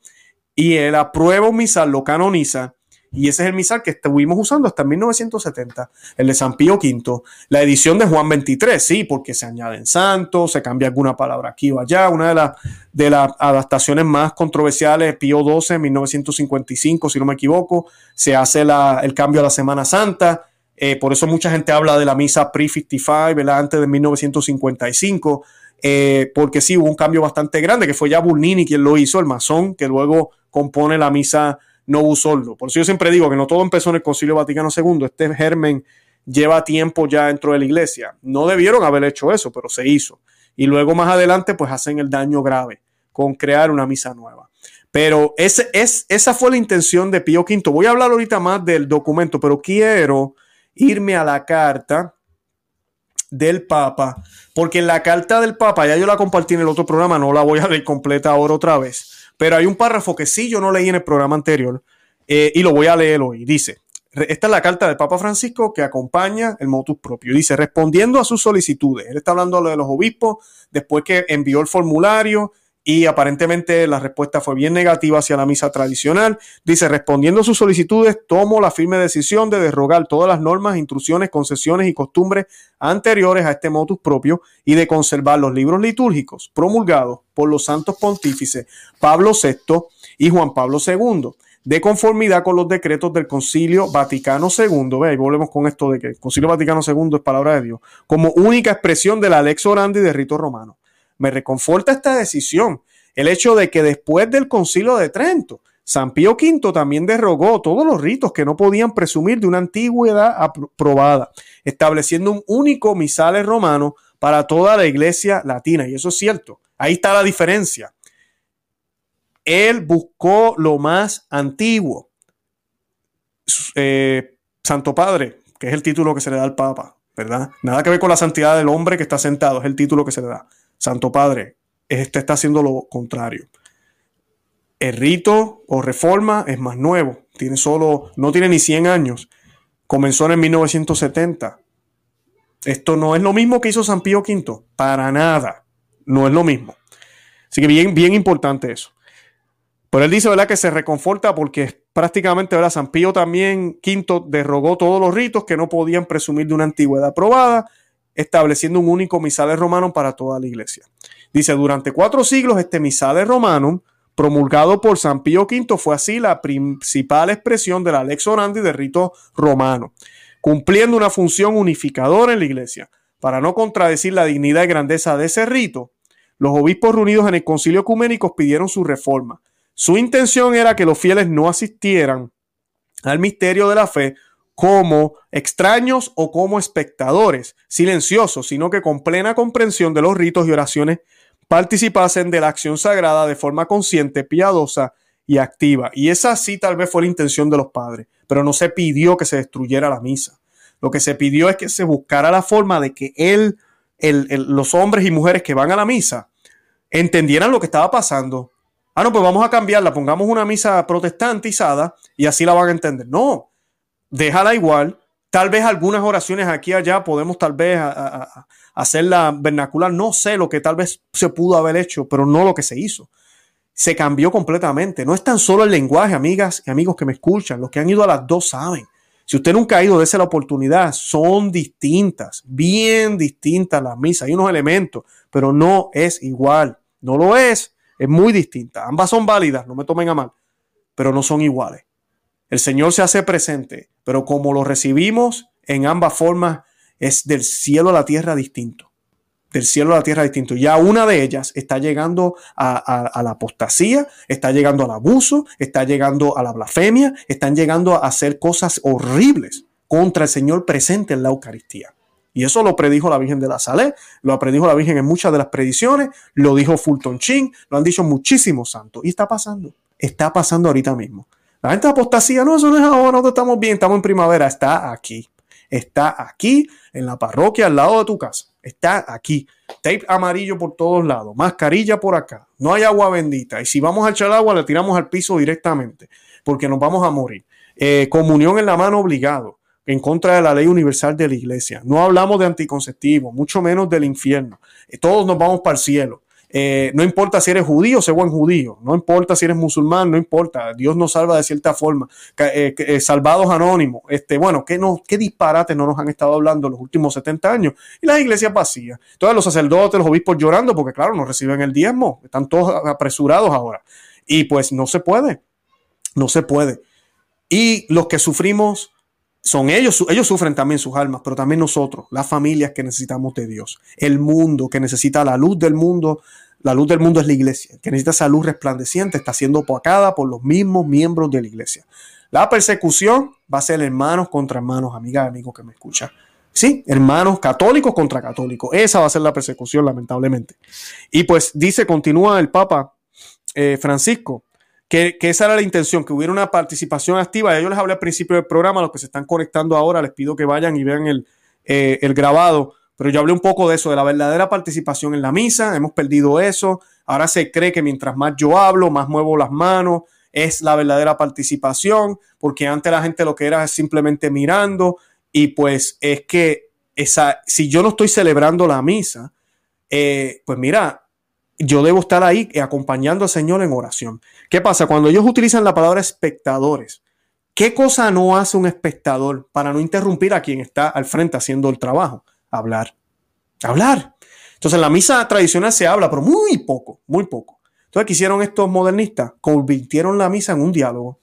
y él aprueba un misal, lo canoniza, y ese es el misal que estuvimos usando hasta 1970, el de San Pío V, la edición de Juan 23, sí, porque se añaden santos, se cambia alguna palabra aquí o allá, una de, las de las adaptaciones más controversiales, Pío XII, 1955, si no me equivoco, se hace el cambio a la Semana Santa, eh, por eso mucha gente habla de la misa pre-55, antes de 1955, eh, porque sí hubo un cambio bastante grande, que fue ya Burnini quien lo hizo, el masón, que luego compone la misa no Sordo. Por eso yo siempre digo que no todo empezó en el Concilio Vaticano II, este germen lleva tiempo ya dentro de la iglesia. No debieron haber hecho eso, pero se hizo. Y luego más adelante pues hacen el daño grave con crear una misa nueva. Pero ese, es, esa fue la intención de Pío V. Voy a hablar ahorita más del documento, pero quiero irme a la carta del Papa, porque en la carta del Papa, ya yo la compartí en el otro programa, no la voy a leer completa ahora otra vez, pero hay un párrafo que sí yo no leí en el programa anterior eh, y lo voy a leer hoy. Dice, esta es la carta del Papa Francisco que acompaña el motus propio. Dice, respondiendo a sus solicitudes, él está hablando de los obispos, después que envió el formulario y aparentemente la respuesta fue bien negativa hacia la misa tradicional. Dice, respondiendo a sus solicitudes, tomo la firme decisión de derrogar todas las normas, instrucciones, concesiones y costumbres anteriores a este motus propio y de conservar los libros litúrgicos promulgados por los santos pontífices Pablo VI y Juan Pablo II, de conformidad con los decretos del Concilio Vaticano II. Ve, y volvemos con esto de que el Concilio Vaticano II es palabra de Dios, como única expresión de la lex orandi de rito romano me reconforta esta decisión. El hecho de que después del concilio de Trento, San Pío V también derogó todos los ritos que no podían presumir de una antigüedad aprobada, estableciendo un único misal romano para toda la iglesia latina. Y eso es cierto. Ahí está la diferencia. Él buscó lo más antiguo. Eh, Santo Padre, que es el título que se le da al Papa, ¿verdad? Nada que ver con la santidad del hombre que está sentado, es el título que se le da. Santo Padre, este está haciendo lo contrario. El rito o reforma es más nuevo, tiene solo, no tiene ni 100 años, comenzó en 1970. Esto no es lo mismo que hizo San Pío V, para nada, no es lo mismo. Así que bien, bien importante eso. Pero él dice, ¿verdad? Que se reconforta porque prácticamente, ¿verdad? San Pío también V derogó todos los ritos que no podían presumir de una antigüedad probada, estableciendo un único misal romano para toda la iglesia. Dice, durante cuatro siglos este misal romano, promulgado por San Pío V, fue así la principal expresión de la lex orandi del rito romano, cumpliendo una función unificadora en la iglesia. Para no contradecir la dignidad y grandeza de ese rito, los obispos reunidos en el concilio ecuménico pidieron su reforma su intención era que los fieles no asistieran al misterio de la fe como extraños o como espectadores silenciosos, sino que con plena comprensión de los ritos y oraciones participasen de la acción sagrada de forma consciente, piadosa y activa. Y esa sí tal vez fue la intención de los padres, pero no se pidió que se destruyera la misa. Lo que se pidió es que se buscara la forma de que él, los hombres y mujeres que van a la misa entendieran lo que estaba pasando, Ah, no, pues vamos a cambiarla, pongamos una misa protestantizada y así la van a entender. No, déjala igual. Tal vez algunas oraciones aquí y allá podemos tal vez hacerla vernacular. No sé lo que tal vez se pudo haber hecho, pero no lo que se hizo. Se cambió completamente. No es tan solo el lenguaje, amigas y amigos que me escuchan. Los que han ido a las dos saben. Si usted nunca ha ido, dése la oportunidad. Son distintas, bien distintas las misas. Hay unos elementos, pero no es igual. No lo es es muy distinta. Ambas son válidas, no me tomen a mal, pero no son iguales. El Señor se hace presente, pero como lo recibimos en ambas formas, es del cielo a la tierra distinto. Del cielo a la tierra distinto. Ya una de ellas está llegando a, la apostasía, está llegando al abuso, está llegando a la blasfemia, están llegando a hacer cosas horribles contra el Señor presente en la Eucaristía. Y eso lo predijo la Virgen de la Salé, lo predijo la Virgen en muchas de las predicciones, lo dijo Fulton Chin, lo han dicho muchísimos santos. Y está pasando, está pasando ahorita mismo. La gente apostasía, no, eso no es ahora, nosotros estamos bien, estamos en primavera, está aquí. Está aquí, en la parroquia, al lado de tu casa. Está aquí. Tape amarillo por todos lados, mascarilla por acá. No hay agua bendita. Y si vamos a echar agua, le tiramos al piso directamente, porque nos vamos a morir. Eh, comunión en la mano obligado en contra de la ley universal de la iglesia. No hablamos de anticonceptivo, mucho menos del infierno. Eh, todos nos vamos para el cielo. Eh, no importa si eres judío, sé buen judío. No importa si eres musulmán, no importa. Dios nos salva de cierta forma. Eh, salvados anónimos. Este, bueno, ¿qué, no, qué disparates no nos han estado hablando los últimos 70 años? Y las iglesias vacías. Todos los sacerdotes, los obispos llorando porque, claro, no reciben el diezmo. Están todos apresurados ahora. Y pues no se puede. No se puede. Y los que sufrimos son ellos, ellos sufren también sus almas, pero también nosotros, las familias que necesitamos de Dios, el mundo que necesita la luz del mundo, la luz del mundo es la iglesia, que necesita esa luz resplandeciente, está siendo opacada por los mismos miembros de la iglesia. La persecución va a ser hermanos contra hermanos, amigas, amigos que me escuchan. Sí, hermanos católicos contra católicos. Esa va a ser la persecución, lamentablemente. Y pues dice, continúa el Papa eh, Francisco, que, esa era la intención, que hubiera una participación activa. Yo les hablé al principio del programa, los que se están conectando ahora, les pido que vayan y vean el, eh, el grabado. Pero yo hablé un poco de eso, de la verdadera participación en la misa. Hemos perdido eso. Ahora se cree que mientras más yo hablo, más muevo las manos, es la verdadera participación, porque antes la gente lo que era es simplemente mirando. Y pues es que esa, si yo no estoy celebrando la misa, eh, pues mira, yo debo estar ahí acompañando al Señor en oración. ¿Qué pasa? Cuando ellos utilizan la palabra espectadores, ¿qué cosa no hace un espectador para no interrumpir a quien está al frente haciendo el trabajo? Hablar. Hablar. Entonces, en la misa tradicional se habla, pero muy poco, muy poco. Entonces, ¿qué hicieron estos modernistas? Convirtieron la misa en un diálogo.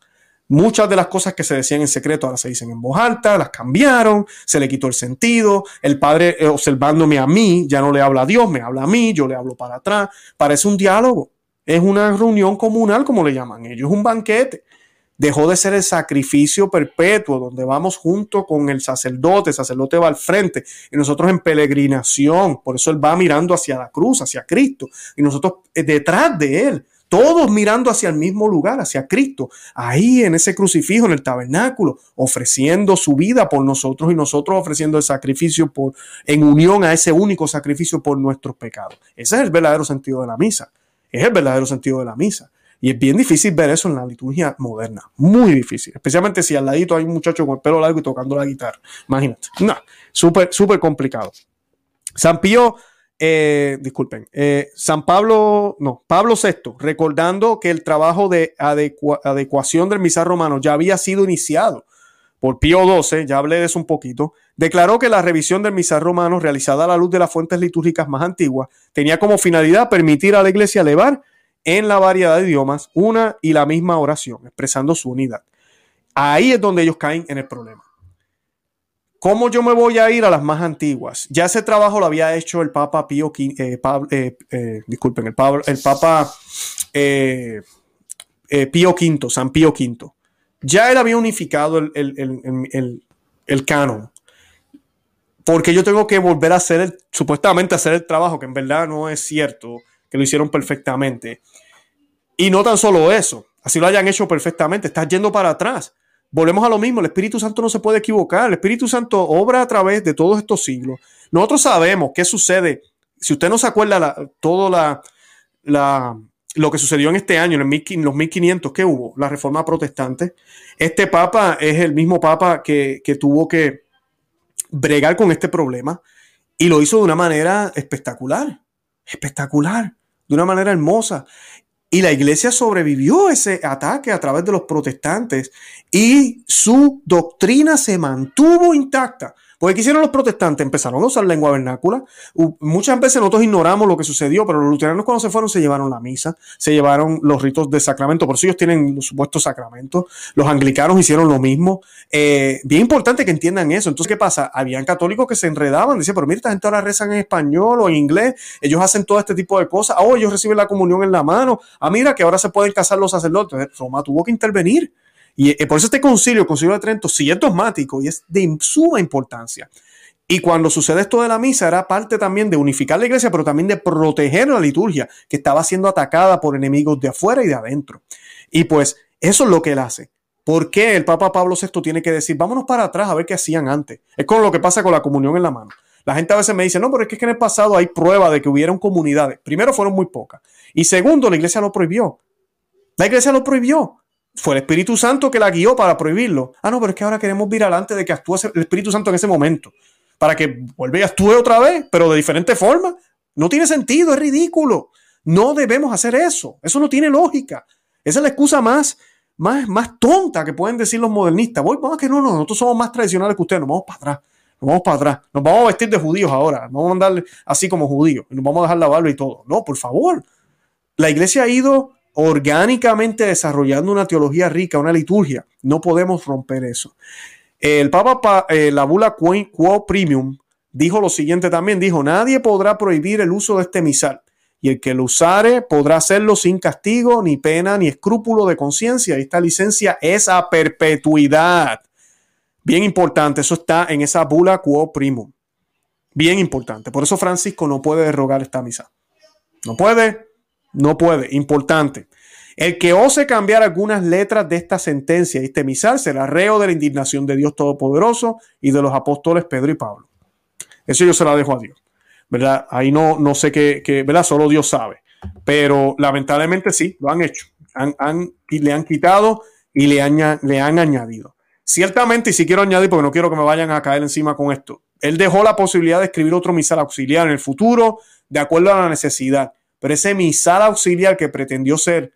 Muchas de las cosas que se decían en secreto ahora se dicen en voz alta, las cambiaron, se le quitó el sentido. El padre eh, observándome a mí ya no le habla a Dios, me habla a mí, yo le hablo para atrás. Parece un diálogo. Es una reunión comunal, como le llaman ellos, es un banquete. Dejó de ser el sacrificio perpetuo, donde vamos junto con el sacerdote, el sacerdote va al frente y nosotros en peregrinación. Por eso él va mirando hacia la cruz, hacia Cristo, y nosotros eh, detrás de él todos mirando hacia el mismo lugar, hacia Cristo, ahí en ese crucifijo, en el tabernáculo, ofreciendo su vida por nosotros y nosotros ofreciendo el sacrificio por, en unión a ese único sacrificio por nuestros pecados. Ese es el verdadero sentido de la misa. Es el verdadero sentido de la misa. Y es bien difícil ver eso en la liturgia moderna. Muy difícil. Especialmente si al ladito hay un muchacho con el pelo largo y tocando la guitarra. Imagínate. No, súper, súper complicado. San Pío, eh, disculpen, eh, San Pablo, no, Pablo VI, recordando que el trabajo de adecuación del misal romano ya había sido iniciado por Pío XII, ya hablé de eso un poquito, declaró que la revisión del misal romano realizada a la luz de las fuentes litúrgicas más antiguas tenía como finalidad permitir a la iglesia elevar en la variedad de idiomas una y la misma oración, expresando su unidad. Ahí es donde ellos caen en el problema. ¿Cómo yo me voy a ir a las más antiguas? Ya ese trabajo lo había hecho el Papa Pío V, eh, eh, eh, disculpen, el, el Papa Pío V, San Pío V. Ya él había unificado el, el, el, canon. Porque yo tengo que volver a hacer, supuestamente hacer el trabajo, que en verdad no es cierto, que lo hicieron perfectamente. Y no tan solo eso, así lo hayan hecho perfectamente, estás yendo para atrás volvemos a lo mismo, el Espíritu Santo no se puede equivocar, el Espíritu Santo obra a través de todos estos siglos. Nosotros sabemos qué sucede, si usted no se acuerda todo lo que sucedió en este año, en, los 1500 que hubo, la reforma protestante, este papa es el mismo papa que tuvo que bregar con este problema y lo hizo de una manera espectacular, espectacular, de una manera hermosa. Y la iglesia sobrevivió ese ataque a través de los protestantes y su doctrina se mantuvo intacta. Porque ¿qué hicieron los protestantes? Empezaron a usar lengua vernácula. Muchas veces nosotros ignoramos lo que sucedió, pero los luteranos cuando se fueron se llevaron la misa, se llevaron los ritos de sacramento, por eso ellos tienen los supuestos sacramentos. Los anglicanos hicieron lo mismo. Eh, bien importante que entiendan eso. Entonces, ¿qué pasa? Habían católicos que se enredaban, decían, pero mira, esta gente ahora rezan en español o en inglés, ellos hacen todo este tipo de cosas. Oh, ellos reciben la comunión en la mano. Ah, mira, que ahora se pueden casar los sacerdotes. Roma tuvo que intervenir. Y eh, por eso este concilio, el concilio de Trento, sí es dogmático y es de suma importancia. Y cuando sucede esto de la misa, era parte también de unificar la iglesia, pero también de proteger la liturgia, que estaba siendo atacada por enemigos de afuera y de adentro. Y pues eso es lo que él hace. ¿Por qué el Papa Pablo VI tiene que decir, vámonos para atrás a ver qué hacían antes? Es como lo que pasa con la comunión en la mano. La gente a veces me dice, no, pero es que en el pasado hay prueba de que hubieron comunidades. Primero, fueron muy pocas. Y segundo, la iglesia lo prohibió. La iglesia lo prohibió fue el Espíritu Santo que la guió para prohibirlo. Ah, no, pero es que ahora queremos vir adelante de que actúe el Espíritu Santo en ese momento. Para que vuelva y actúe otra vez, pero de diferente forma. No tiene sentido, es ridículo. No debemos hacer eso. Eso no tiene lógica. Esa es la excusa más, más, más tonta que pueden decir los modernistas. Voy, vamos que no, no, nosotros somos más tradicionales que ustedes. Nos vamos para atrás. Nos vamos para atrás. Nos vamos a vestir de judíos ahora. Nos vamos a andar así como judíos. Nos vamos a dejar la barba y todo. No, por favor. La iglesia ha ido orgánicamente desarrollando una teología rica, una liturgia. No podemos romper eso. El Papa, eh, la bula Quo Premium, dijo lo siguiente también, dijo, nadie podrá prohibir el uso de este misal, y el que lo usare podrá hacerlo sin castigo, ni pena, ni escrúpulo de conciencia. Esta licencia es a perpetuidad. Bien importante, eso está en esa bula Quo Primum. Bien importante. Por eso Francisco no puede derrogar esta misa. No puede, no puede. Importante. El que ose cambiar algunas letras de esta sentencia y misal será reo de la indignación de Dios Todopoderoso y de los apóstoles Pedro y Pablo. Eso yo se lo dejo a Dios. ¿Verdad? Ahí no, no sé qué, ¿verdad? Solo Dios sabe. Pero lamentablemente sí, lo han hecho. Han, y le han quitado y le han, le han añadido. Ciertamente, y si quiero añadir, porque no quiero que me vayan a caer encima con esto, él dejó la posibilidad de escribir otro misal auxiliar en el futuro, de acuerdo a la necesidad. Pero ese misal auxiliar que pretendió ser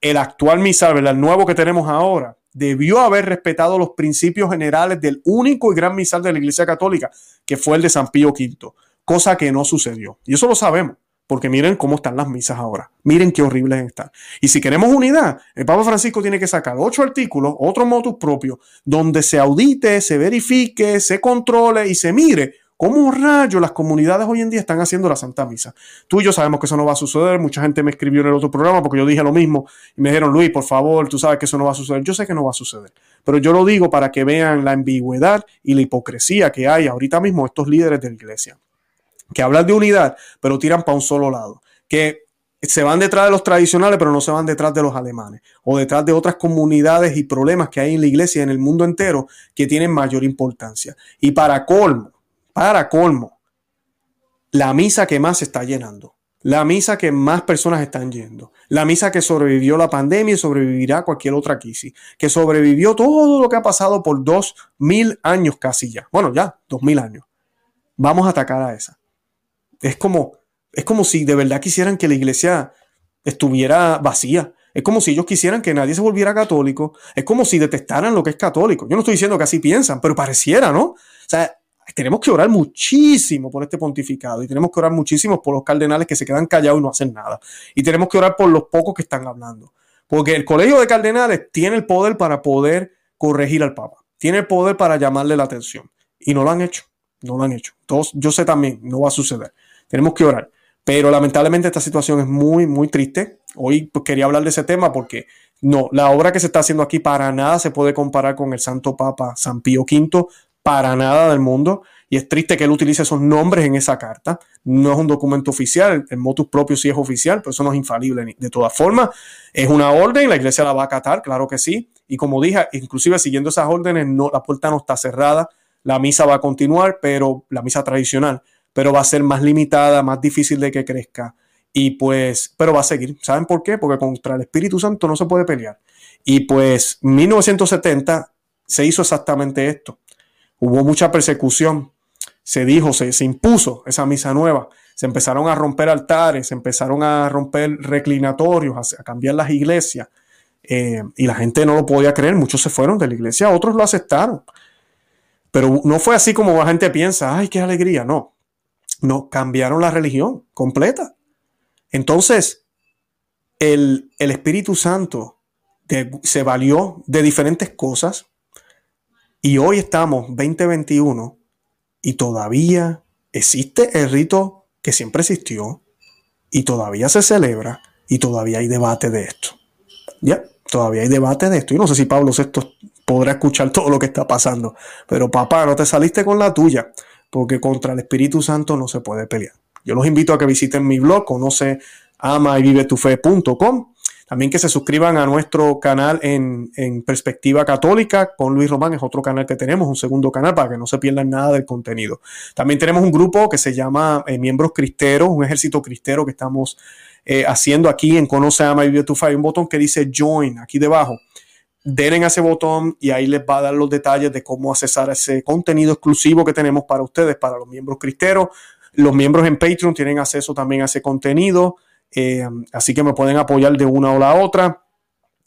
el actual misal, el nuevo que tenemos ahora, debió haber respetado los principios generales del único y gran misal de la Iglesia Católica, que fue el de San Pío V, cosa que no sucedió. Y eso lo sabemos, porque miren cómo están las misas ahora. Miren qué horribles están. Y si queremos unidad, el Papa Francisco tiene que sacar ocho artículos, otro motus propio, donde se audite, se verifique, se controle y se mire ¿Cómo rayo las comunidades hoy en día están haciendo la Santa Misa? Tú y yo sabemos que eso no va a suceder. Mucha gente me escribió en el otro programa porque yo dije lo mismo y me dijeron, Luis, por favor, tú sabes que eso no va a suceder. Yo sé que no va a suceder, pero yo lo digo para que vean la ambigüedad y la hipocresía que hay ahorita mismo estos líderes de la iglesia, que hablan de unidad, pero tiran para un solo lado. Que se van detrás de los tradicionales, pero no se van detrás de los alemanes o detrás de otras comunidades y problemas que hay en la iglesia y en el mundo entero que tienen mayor importancia. Y para colmo, para colmo, la misa que más se está llenando, la misa que más personas están yendo, la misa que sobrevivió la pandemia y sobrevivirá cualquier otra crisis, que sobrevivió todo lo que ha pasado por dos mil años casi ya. Bueno, ya, dos mil años. Vamos a atacar a esa. Es como, es como si de verdad quisieran que la iglesia estuviera vacía. Es como si ellos quisieran que nadie se volviera católico. Es como si detestaran lo que es católico. Yo no estoy diciendo que así piensan, pero pareciera, ¿no? O sea, tenemos que orar muchísimo por este pontificado y tenemos que orar muchísimo por los cardenales que se quedan callados y no hacen nada. Y tenemos que orar por los pocos que están hablando. Porque el colegio de cardenales tiene el poder para poder corregir al Papa. Tiene el poder para llamarle la atención. Y no lo han hecho. No lo han hecho. Entonces, yo sé también, no va a suceder. Tenemos que orar. Pero lamentablemente esta situación es muy, muy triste. Hoy pues, quería hablar de ese tema porque no, la obra que se está haciendo aquí para nada se puede comparar con el Santo Papa San Pío V, para nada del mundo. Y es triste que él utilice esos nombres en esa carta. No es un documento oficial, el motus propio sí es oficial, pero eso no es infalible. De todas formas, es una orden, la iglesia la va a acatar, claro que sí. Y como dije, inclusive siguiendo esas órdenes, no, la puerta no está cerrada, la misa va a continuar, pero la misa tradicional pero va a ser más limitada, más difícil de que crezca. Y pues, pero va a seguir. ¿Saben por qué? Porque contra el Espíritu Santo no se puede pelear. Y pues, 1970 se hizo exactamente esto. Hubo mucha persecución. Se dijo, se, impuso esa misa nueva. Se empezaron a romper altares, se empezaron a romper reclinatorios, a, cambiar las iglesias. Eh, y la gente no lo podía creer. Muchos se fueron de la iglesia, otros lo aceptaron. Pero no fue así como la gente piensa, ay, qué alegría. No, no, cambiaron la religión completa. Entonces, el, Espíritu Santo se valió de diferentes cosas y hoy estamos 2021 y todavía existe el rito que siempre existió y todavía se celebra y todavía hay debate de esto. Ya, todavía hay debate de esto. Y no sé si Pablo VI podrá escuchar todo lo que está pasando, pero papá, no te saliste con la tuya porque contra el Espíritu Santo no se puede pelear. Yo los invito a que visiten mi blog, conoce ama y vive tu fe.com. También que se suscriban a nuestro canal en, Perspectiva Católica con Luis Román, es otro canal que tenemos, un segundo canal para que no se pierdan nada del contenido. También tenemos un grupo que se llama eh, Miembros Cristeros, un ejército cristero que estamos eh, haciendo aquí en Conoce, Ama y Fe. Hay un botón que dice Join aquí debajo den a ese botón y ahí les va a dar los detalles de cómo accesar ese contenido exclusivo que tenemos para ustedes, para los miembros cristeros. Los miembros en Patreon tienen acceso también a ese contenido, eh, así que me pueden apoyar de una o la otra.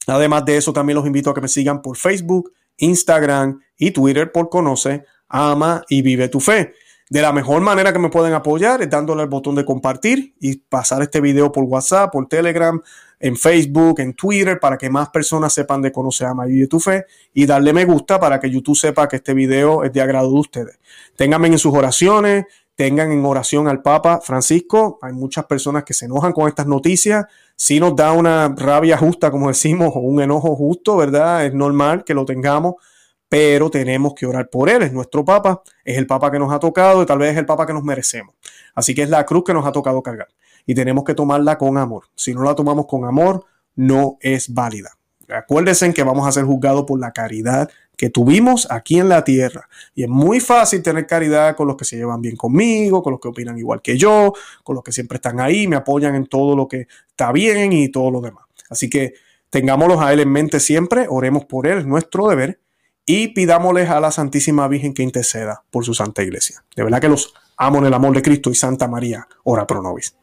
Además de eso, también los invito a que me sigan por Facebook, Instagram y Twitter por Conoce, Ama y Vive tu Fe. De la mejor manera que me pueden apoyar es dándole al botón de compartir y pasar este video por WhatsApp, por Telegram, en Facebook, en Twitter, para que más personas sepan de Conoce Ama y tu Fe y darle me gusta para que YouTube sepa que este video es de agrado de ustedes. Ténganme en sus oraciones, tengan en oración al Papa Francisco. Hay muchas personas que se enojan con estas noticias. Si nos da una rabia justa, como decimos, o un enojo justo, ¿verdad? Es normal que lo tengamos pero tenemos que orar por él. Es nuestro Papa, es el Papa que nos ha tocado y tal vez es el Papa que nos merecemos. Así que es la cruz que nos ha tocado cargar y tenemos que tomarla con amor. Si no la tomamos con amor, no es válida. Acuérdense que vamos a ser juzgados por la caridad que tuvimos aquí en la tierra. Y es muy fácil tener caridad con los que se llevan bien conmigo, con los que opinan igual que yo, con los que siempre están ahí, me apoyan en todo lo que está bien y todo lo demás. Así que tengámoslos a Él en mente siempre, oremos por Él, es nuestro deber y pidámosles a la Santísima Virgen que interceda por su Santa Iglesia. De verdad que los amo en el amor de Cristo y Santa María, ora pro nobis.